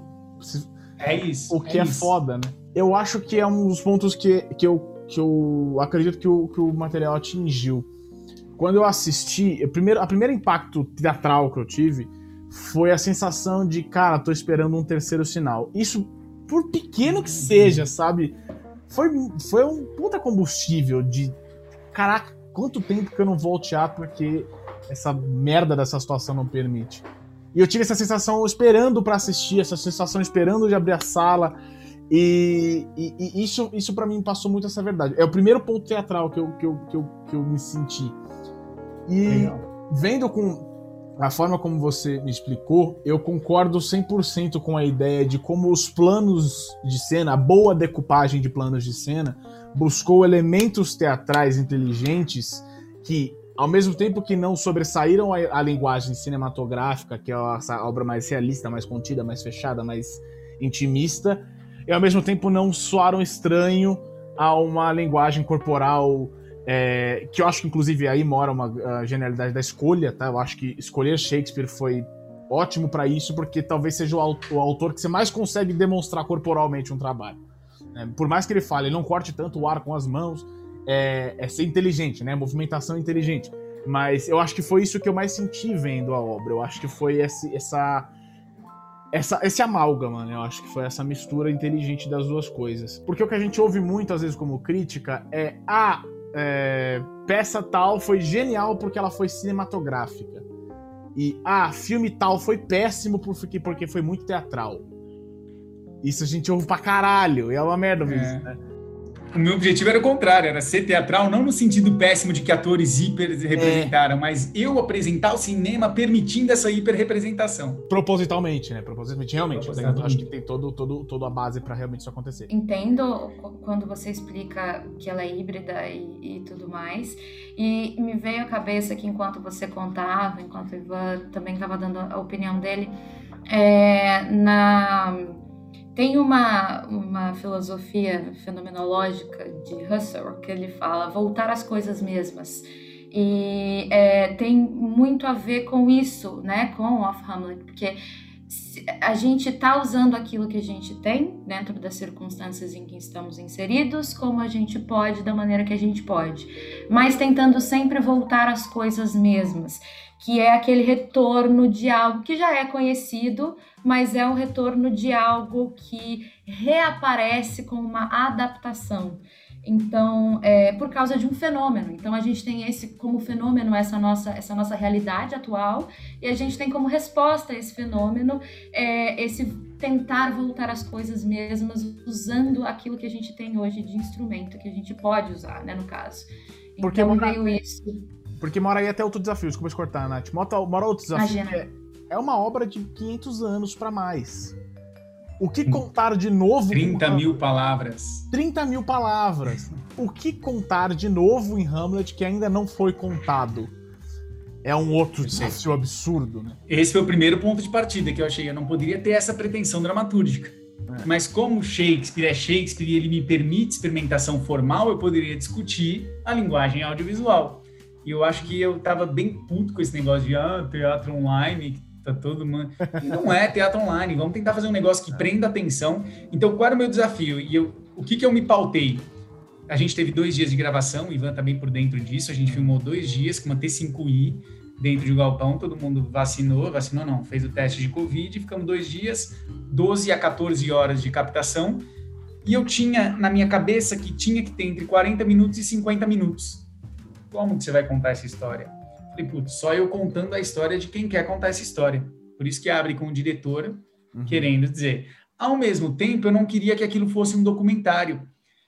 É isso. O que é, é foda, né? Eu acho que é um dos pontos que, que, eu, que eu acredito que o, que o material atingiu. Quando eu assisti, primeiro, a primeiro impacto teatral que eu tive foi a sensação de, cara, tô esperando um terceiro sinal. Isso por pequeno que seja, sabe? Foi, foi um puta combustível de. Caraca, quanto tempo que eu não vou ao teatro porque essa merda dessa situação não permite. E eu tive essa sensação esperando para assistir, essa sensação esperando de abrir a sala. E, e, e isso, isso para mim passou muito essa verdade. É o primeiro ponto teatral que eu, que eu, que eu, que eu me senti. E Legal. vendo com, a forma como você me explicou, eu concordo 100% com a ideia de como os planos de cena, a boa decupagem de planos de cena, buscou elementos teatrais inteligentes que, ao mesmo tempo que não sobressaíram a, a linguagem cinematográfica, que é a, obra mais realista, mais contida, mais fechada, mais intimista, e ao mesmo tempo não soaram estranho a uma linguagem corporal é, que eu acho que, inclusive, aí mora uma genialidade da escolha, tá? Eu acho que escolher Shakespeare foi ótimo para isso, porque talvez seja o, autor que você mais consegue demonstrar corporalmente um trabalho. É, por mais que ele fale, ele não corte tanto o ar com as mãos, é, é, ser inteligente, né? Movimentação inteligente. Mas eu acho que foi isso que eu mais senti vendo a obra. Eu acho que foi esse, essa, essa, esse amálgama, né? Eu acho que foi essa mistura inteligente das duas coisas. Porque o que a gente ouve muito, às vezes, como crítica é: ah, é, peça tal foi genial porque ela foi cinematográfica. E, ah, filme tal foi péssimo porque, porque foi muito teatral. Isso a gente ouve pra caralho, e é uma merda mesmo, é. né? O meu objetivo era o contrário, era ser teatral, não no sentido péssimo de que atores hiper representaram, é. mas eu apresentar o cinema permitindo essa hiper representação. Propositalmente, né? Propositalmente, realmente. Propositalmente. Eu acho que tem todo, todo, toda a base para realmente isso acontecer. Entendo quando você explica que ela é híbrida e, e tudo mais. E me veio à cabeça que enquanto você contava, enquanto o Ivan também estava dando a opinião dele, é, na tem uma, uma filosofia fenomenológica de Husserl que ele fala voltar às coisas mesmas. E é, tem muito a ver com isso, né, com Off Hamlet, porque a gente está usando aquilo que a gente tem dentro das circunstâncias em que estamos inseridos, como a gente pode, da maneira que a gente pode, mas tentando sempre voltar às coisas mesmas que é aquele retorno de algo que já é conhecido, mas é o retorno de algo que reaparece com uma adaptação. Então, é, por causa de um fenômeno. Então, a gente tem esse como fenômeno essa nossa essa nossa realidade atual e a gente tem como resposta a esse fenômeno é, esse tentar voltar às coisas mesmas usando aquilo que a gente tem hoje de instrumento que a gente pode usar, né, no caso. Porque então, veio isso. Porque mora aí até outro desafio, desculpa te cortar, Nath. Mora outro desafio é, é, uma obra de 500 anos para mais. O que contar de novo? 30 mil palavras. 30 mil palavras. O que contar de novo em Hamlet que ainda não foi contado? É um outro desafio absurdo, né? Esse foi o primeiro ponto de partida que eu achei. Eu não poderia ter essa pretensão dramatúrgica. É. Mas como Shakespeare é Shakespeare e ele me permite experimentação formal, eu poderia discutir a linguagem audiovisual. E eu acho que eu tava bem puto com esse negócio de ah, teatro online, tá todo mundo. Não é teatro online, vamos tentar fazer um negócio que prenda atenção. Então, qual era o meu desafio? E eu, o que, que eu me pautei? A gente teve dois dias de gravação, o Ivan também por dentro disso. A gente filmou dois dias com uma T5i dentro de um galpão, todo mundo vacinou, vacinou não, fez o teste de Covid, ficamos dois dias, 12 a 14 horas de captação. E eu tinha na minha cabeça que tinha que ter entre 40 minutos e 50 minutos como que você vai contar essa história? Falei, putz, só eu contando a história de quem quer contar essa história. Por isso que abre com o diretor uhum. querendo dizer. Ao mesmo tempo, eu não queria que aquilo fosse um documentário.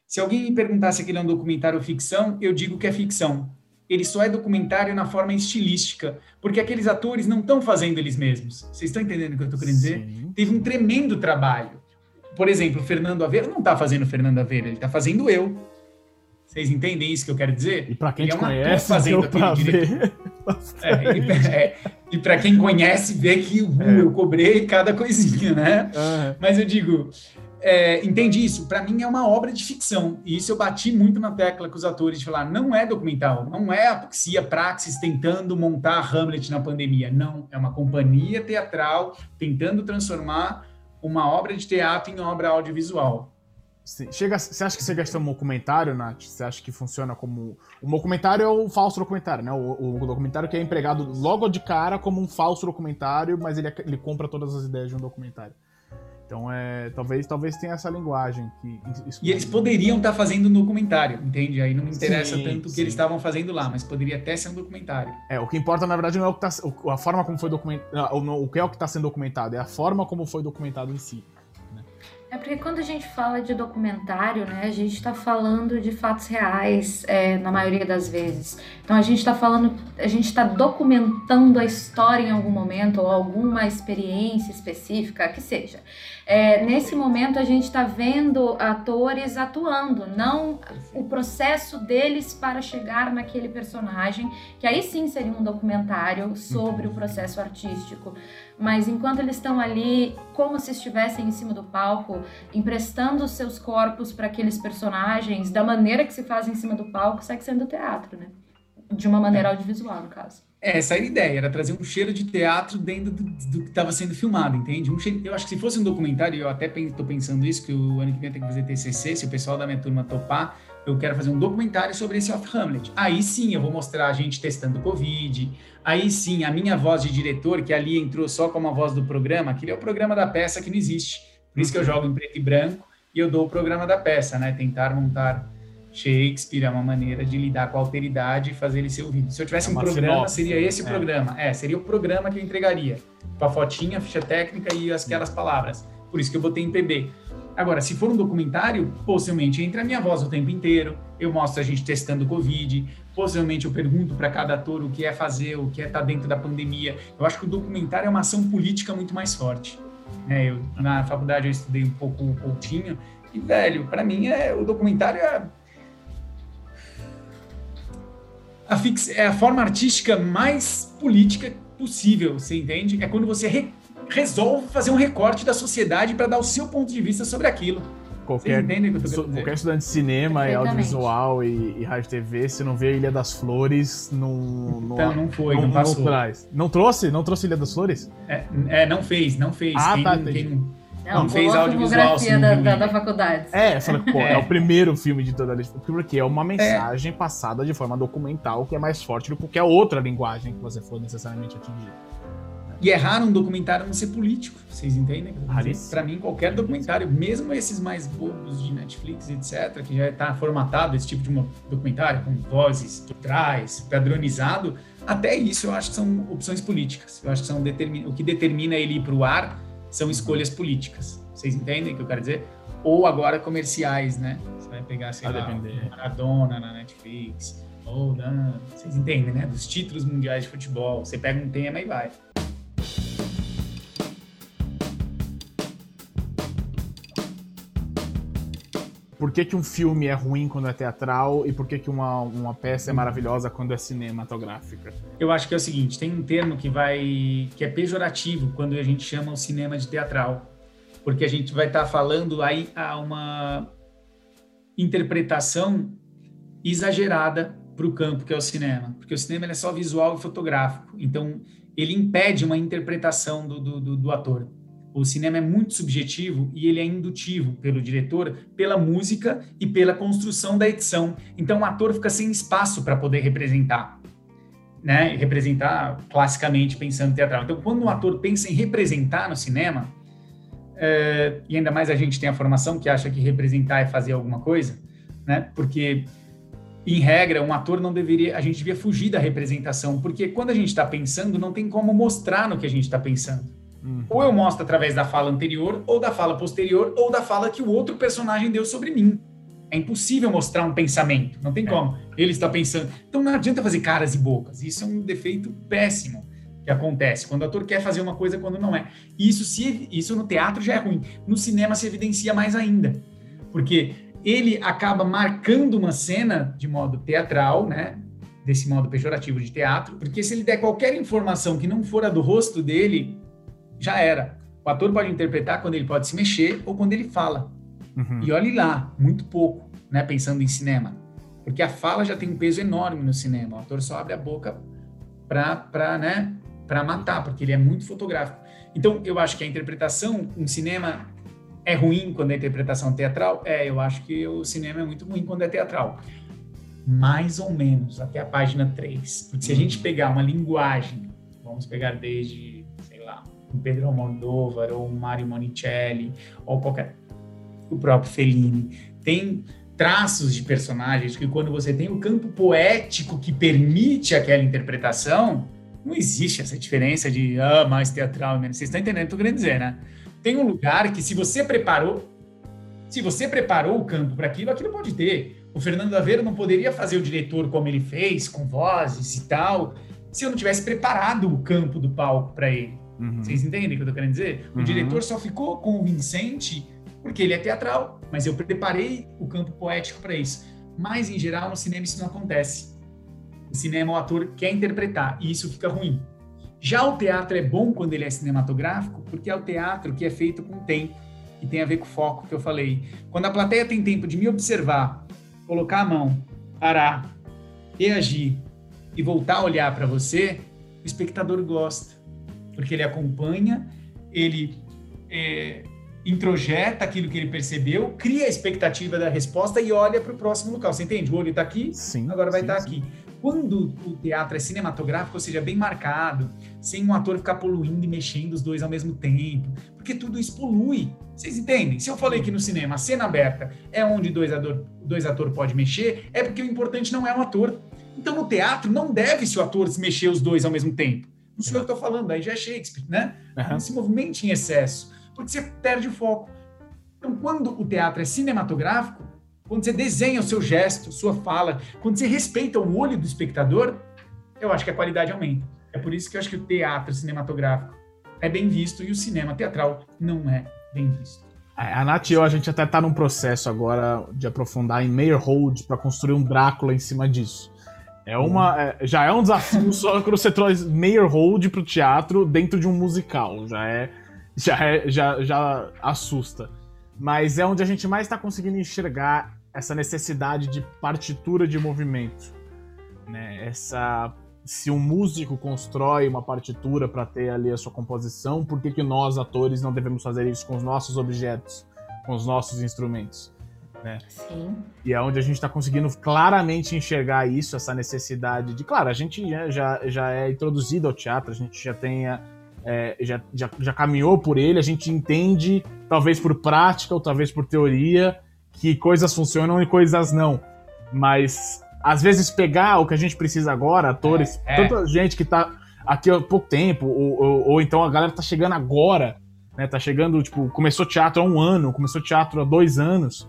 Se alguém me perguntasse se aquilo é um documentário ou ficção, eu digo que é ficção. Ele só é documentário na forma estilística, porque aqueles atores não estão fazendo eles mesmos. Vocês estão entendendo o que eu estou querendo dizer? Teve um tremendo trabalho. Por exemplo, Fernando Aveiro não está fazendo Fernando Aveiro, ele está fazendo eu. Vocês entendem isso que eu quero dizer? E para quem é conhece, fazendo aquele direito. É, e, é, para quem conhece, vê que uh, é. eu cobrei cada coisinha, né? Uhum. Mas eu digo, é, entende isso? Para mim é uma obra de ficção. E isso eu bati muito na tecla com os atores de falar: não é documental, não é apoxia praxis tentando montar Hamlet na pandemia. Não, é uma companhia teatral tentando transformar uma obra de teatro em obra audiovisual. Chega, você acha que você gasta um documentário, Nath? Você acha que funciona como. O documentário é o falso documentário, né? O, o, documentário que é empregado logo de cara como um falso documentário, mas ele, ele compra todas as ideias de um documentário. Então, é, talvez, talvez tenha essa linguagem. que E eles poderiam estar tá fazendo um documentário, entende? Aí não me interessa sim, tanto o que eles estavam fazendo lá, mas poderia até ser um documentário. É, o que importa, na verdade, não é o que tá, a forma como foi documentado. O que é o que está sendo documentado, é a forma como foi documentado em si. É porque quando a gente fala de documentário, né, a gente está falando de fatos reais é, na maioria das vezes. Então a gente está falando, a gente está documentando a história em algum momento ou alguma experiência específica, que seja. É, nesse momento a gente está vendo atores atuando, não o processo deles para chegar naquele personagem, que aí sim seria um documentário sobre o processo artístico mas enquanto eles estão ali, como se estivessem em cima do palco, emprestando os seus corpos para aqueles personagens, da maneira que se faz em cima do palco, segue sendo teatro, né? De uma maneira é. audiovisual, no caso. É, essa era a ideia, era trazer um cheiro de teatro dentro do, do que estava sendo filmado, entende? Um cheiro, eu acho que se fosse um documentário, eu até estou pensando isso, que o ano que vem eu tenho que fazer TCC, se o pessoal da minha turma topar, eu quero fazer um documentário sobre esse Off Hamlet. Aí sim eu vou mostrar a gente testando Covid, Aí sim, a minha voz de diretor, que ali entrou só como a voz do programa, aquele é o programa da peça que não existe. Por isso que eu uhum. jogo em preto e branco e eu dou o programa da peça, né? Tentar montar Shakespeare é uma maneira de lidar com a alteridade e fazer ele ser ouvido. Se eu tivesse é um programa, sinopse, seria esse o é. programa. É, seria o programa que eu entregaria. Com a fotinha, a ficha técnica e aquelas palavras. Por isso que eu botei em PB. Agora, se for um documentário, possivelmente entra a minha voz o tempo inteiro, eu mostro a gente testando o Covid, possivelmente eu pergunto para cada ator o que é fazer, o que é estar tá dentro da pandemia. Eu acho que o documentário é uma ação política muito mais forte. É, eu, na faculdade eu estudei um pouco o Coutinho, e, velho, para mim é, o documentário é a, fix, é a forma artística mais política possível, você entende? É quando você re, resolve fazer um recorte da sociedade para dar o seu ponto de vista sobre aquilo. Qualquer, qualquer estudante de cinema e audiovisual e, e rádio TV, se não vê Ilha das Flores, não. Então, não foi, não, não passou. Não, não trouxe? Não trouxe Ilha das Flores? É, é não fez, não fez. Ah, quem, tá, quem não, não, não fez audiovisual. Da, da, da, faculdade. É, falei, pô, é. é. o primeiro filme de toda a lista. Porque é uma mensagem é. passada de forma documental que é mais forte do que qualquer outra linguagem que você for necessariamente atingir. E é raro um documentário não ser político, vocês entendem? Para mim, qualquer documentário, mesmo esses mais bobos de Netflix, etc., que já está formatado esse tipo de documentário, com vozes por trás, padronizado, até isso eu acho que são opções políticas. Eu acho que são o que determina ele ir para o ar são escolhas políticas. Vocês entendem o que eu quero dizer? Ou agora comerciais, né? Você vai pegar, sei lá, Maradona na Netflix, ou na... Vocês entendem, né? Dos títulos mundiais de futebol. Você pega um tema e vai. Por que, que um filme é ruim quando é teatral e por que, que uma, uma peça é maravilhosa quando é cinematográfica? Eu acho que é o seguinte, tem um termo que vai que é pejorativo quando a gente chama o cinema de teatral, porque a gente vai estar tá falando aí a uma interpretação exagerada para o campo que é o cinema, porque o cinema é só visual e fotográfico, então ele impede uma interpretação do, do, do, do ator. O cinema é muito subjetivo e ele é indutivo pelo diretor, pela música e pela construção da edição. Então o ator fica sem espaço para poder representar, né? Representar classicamente pensando teatral. Então quando um ator pensa em representar no cinema, é, e ainda mais a gente tem a formação que acha que representar é fazer alguma coisa, né? Porque em regra, um ator não deveria, a gente devia fugir da representação, porque quando a gente está pensando, não tem como mostrar no que a gente está pensando. Uhum. Ou eu mostro através da fala anterior, ou da fala posterior, ou da fala que o outro personagem deu sobre mim. É impossível mostrar um pensamento, não tem é. como. Ele está pensando. Então não adianta fazer caras e bocas. Isso é um defeito péssimo que acontece quando o ator quer fazer uma coisa quando não é. Isso se isso no teatro já é ruim. No cinema se evidencia mais ainda, porque ele acaba marcando uma cena de modo teatral, né? Desse modo pejorativo de teatro, porque se ele der qualquer informação que não for a do rosto dele, já era. O ator pode interpretar quando ele pode se mexer ou quando ele fala. Uhum. E olhe lá, muito pouco, né, pensando em cinema. Porque a fala já tem um peso enorme no cinema. O ator só abre a boca para né, matar, porque ele é muito fotográfico. Então, eu acho que a interpretação em cinema é ruim quando é interpretação teatral? É, eu acho que o cinema é muito ruim quando é teatral. Mais ou menos, até a página 3. Porque se a uhum. gente pegar uma linguagem, vamos pegar desde um Pedro Almodóvar ou um Mario Monicelli ou qualquer o próprio Fellini. Tem traços de personagens que quando você tem o campo poético que permite aquela interpretação não existe essa diferença de ah, mais teatral menos vocês estão entendendo o que eu querendo dizer né? Tem um lugar que se você preparou se você preparou o campo para aquilo aquilo pode ter. O Fernando Aveiro não poderia fazer o diretor como ele fez com vozes e tal se eu não tivesse preparado o campo do palco para ele Uhum. Vocês entendem o que eu tô querendo dizer? O uhum. diretor só ficou convincente porque ele é teatral, mas eu preparei o campo poético para isso. Mas, em geral, no cinema isso não acontece. O cinema, o ator quer interpretar, e isso fica ruim. Já o teatro é bom quando ele é cinematográfico, porque é o teatro que é feito com tempo, que tem a ver com o foco que eu falei. Quando a plateia tem tempo de me observar, colocar a mão, parar, reagir e voltar a olhar para você, o espectador gosta porque ele acompanha, ele é, introjeta aquilo que ele percebeu, cria a expectativa da resposta e olha para o próximo local. Você entende? O olho está aqui, sim, agora vai estar tá aqui. Quando o teatro é cinematográfico, ou seja, bem marcado, sem um ator ficar poluindo e mexendo os dois ao mesmo tempo, porque tudo isso polui. Vocês entendem? Se eu falei que no cinema a cena aberta é onde dois, ator, dois atores podem mexer, é porque o importante não é o ator. Então no teatro não deve-se o ator se mexer os dois ao mesmo tempo. Não sou eu que estou falando, aí já é Shakespeare, né? Uhum. Não se movimente em excesso, porque você perde o foco. Então, quando o teatro é cinematográfico, quando você desenha o seu gesto, sua fala, quando você respeita o olho do espectador, eu acho que a qualidade aumenta. É por isso que eu acho que o teatro cinematográfico é bem visto e o cinema teatral não é bem visto. A Nath e eu, a gente até tá num processo agora de aprofundar em Meyerhold para construir um Drácula em cima disso. É uma, é, já é um desafio só <laughs> quando você traz Meyerhold pro teatro dentro de um musical. Já é, já é, já, já assusta. Mas é onde a gente mais está conseguindo enxergar essa necessidade de partitura de movimento, né? Essa se um músico constrói uma partitura para ter ali a sua composição, por que, que nós, atores, não devemos fazer isso com os nossos objetos, com os nossos instrumentos? Né? Sim. E é onde a gente está conseguindo claramente enxergar isso, essa necessidade de. Claro, a gente já, já é introduzido ao teatro, a gente já tenha. É, já, já, já caminhou por ele, a gente entende, talvez por prática ou talvez por teoria, que coisas funcionam e coisas não. Mas às vezes pegar o que a gente precisa agora, atores, é, é. tanta gente que tá aqui há pouco tempo, ou, ou, ou, então a galera tá chegando agora, né? Tá chegando, tipo, começou teatro há um ano, começou teatro há dois anos.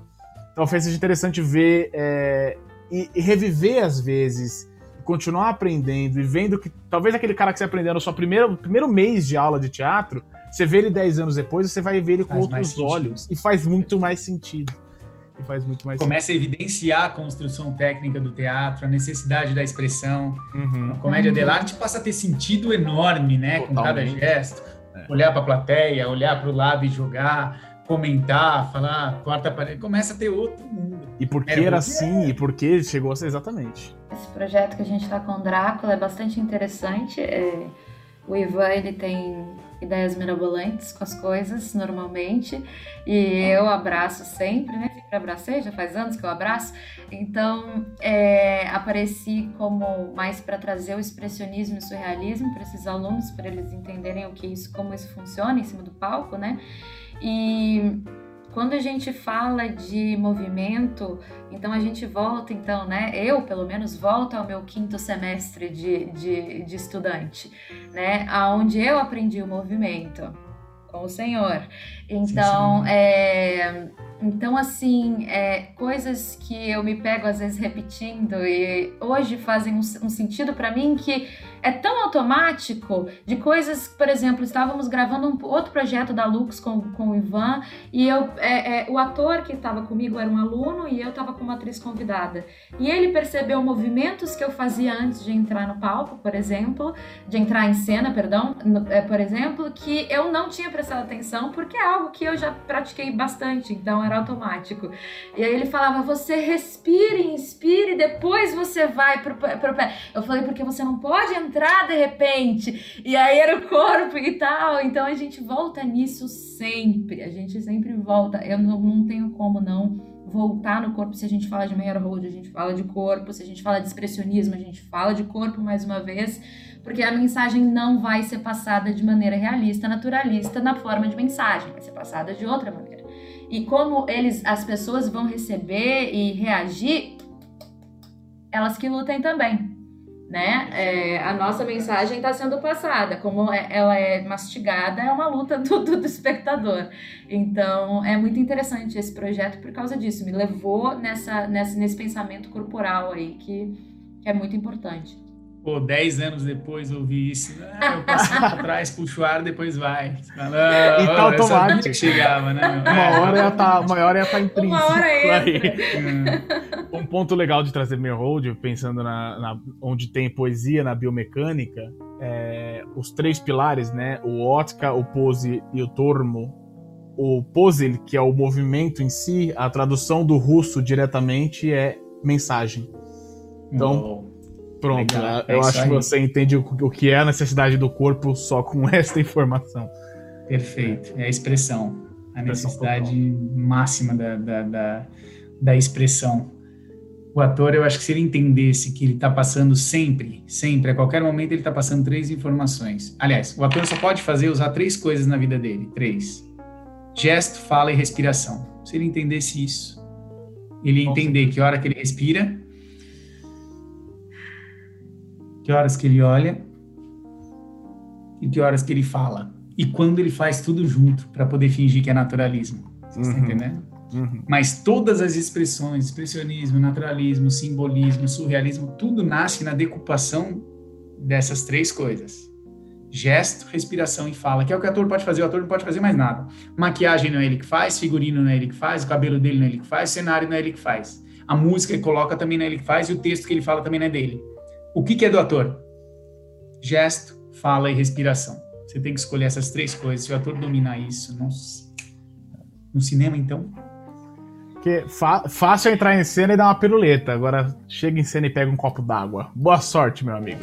Então fez interessante ver é, e, e, reviver às vezes, continuar aprendendo e vendo que talvez aquele cara que você aprendeu no seu primeiro, primeiro mês de aula de teatro, você vê ele dez anos depois, você vai ver ele com faz outros olhos e faz muito mais sentido que faz muito mais Começa sentido. a evidenciar a construção técnica do teatro, a necessidade da expressão. Uhum. A comédia uhum. arte passa a ter sentido enorme, né? Totalmente. Com cada gesto. É. Olhar para a plateia, olhar para o lado e jogar, comentar, falar, quarta parede. Começa a ter outro mundo. E por que era, era assim? É. E por que chegou a ser exatamente? Esse projeto que a gente está com o Drácula é bastante interessante. É... O Ivan, ele tem ideias mirabolantes com as coisas, normalmente, e eu abraço sempre, né? Sempre abracei, já faz anos que eu abraço. Então, é, apareci como mais para trazer o expressionismo e o surrealismo para esses alunos, para eles entenderem o que isso, como isso funciona em cima do palco, né? E quando a gente fala de movimento, então a gente volta, então, né? Eu, pelo menos, volto ao meu quinto semestre de, de, de estudante, né? Aonde eu aprendi o movimento com o Senhor. Então, sim, sim. É, então assim, é, coisas que eu me pego às vezes repetindo e hoje fazem um, um sentido para mim que é tão automático de coisas, por exemplo, estávamos gravando um outro projeto da Lux com, com o Ivan e eu, é, é, o ator que estava comigo era um aluno e eu estava com uma atriz convidada. E ele percebeu movimentos que eu fazia antes de entrar no palco, por exemplo, de entrar em cena, perdão, no, é, por exemplo, que eu não tinha prestado atenção porque é algo que eu já pratiquei bastante, então era automático. E aí ele falava: você respire, inspire, depois você vai pro, pro pé. Eu falei: porque você não pode entrar entrar de repente. E aí era o corpo e tal. Então a gente volta nisso sempre. A gente sempre volta. Eu não, não tenho como não voltar no corpo. Se a gente fala de Meyerhold, a gente fala de corpo. Se a gente fala de expressionismo, a gente fala de corpo mais uma vez. Porque a mensagem não vai ser passada de maneira realista, naturalista, na forma de mensagem. Vai ser passada de outra maneira. E como eles, as pessoas vão receber e reagir, elas que lutem também né? É, a nossa mensagem está sendo passada, como é, ela é mastigada, é uma luta <laughs> do, do, do, espectador. Então, é muito interessante esse projeto por causa disso. Me levou nessa, nessa, nesse pensamento corporal aí, que, que é muito importante pô, 10 anos depois ouvir isso, ah, eu passo para trás, puxo o ar, depois vai. Fala, e tá automático. chegava, né? Uma hora ia tá, uma hora ia tá intrínseco. Uma hora aí. um ponto legal de trazer meu hold, pensando na, na, onde tem poesia na biomecânica, é, os três pilares, né? O ótica, o pose e o tormo. O pose, que é o movimento em si, a tradução do russo diretamente é mensagem. Então, Pronto, Legal, eu é acho que você entende o, que é a necessidade do corpo só com <laughs> esta informação. Perfeito, é a expressão, a necessidade máxima da, da, da, da, expressão. O ator, eu acho que se ele entendesse que ele está passando sempre, sempre, a qualquer momento ele está passando três informações. Aliás, o ator só pode fazer, usar três coisas na vida dele, três. Gesto, fala e respiração. Se ele entendesse isso, ele entender que hora que ele respira, que horas que ele olha e que horas que ele fala. E quando ele faz tudo junto para poder fingir que é naturalismo. Vocês estão entendendo? Uhum. Mas todas as expressões, expressionismo, naturalismo, simbolismo, surrealismo, tudo nasce na decupação dessas três coisas. Gesto, respiração e fala, que é o que o ator pode fazer, o ator não pode fazer mais nada. Maquiagem não é ele que faz, figurino não é ele que faz, o cabelo dele não é ele que faz, cenário não é ele que faz. A música ele coloca também não é ele que faz e o texto que ele fala também não é dele. O que, que é do ator? Gesto, fala e respiração. Você tem que escolher essas três coisas. Se o ator dominar isso, nossa. No cinema, então, porque fácil é entrar em cena e dar uma piruleta. Agora chega em cena e pega um copo d'água. Boa sorte, meu amigo.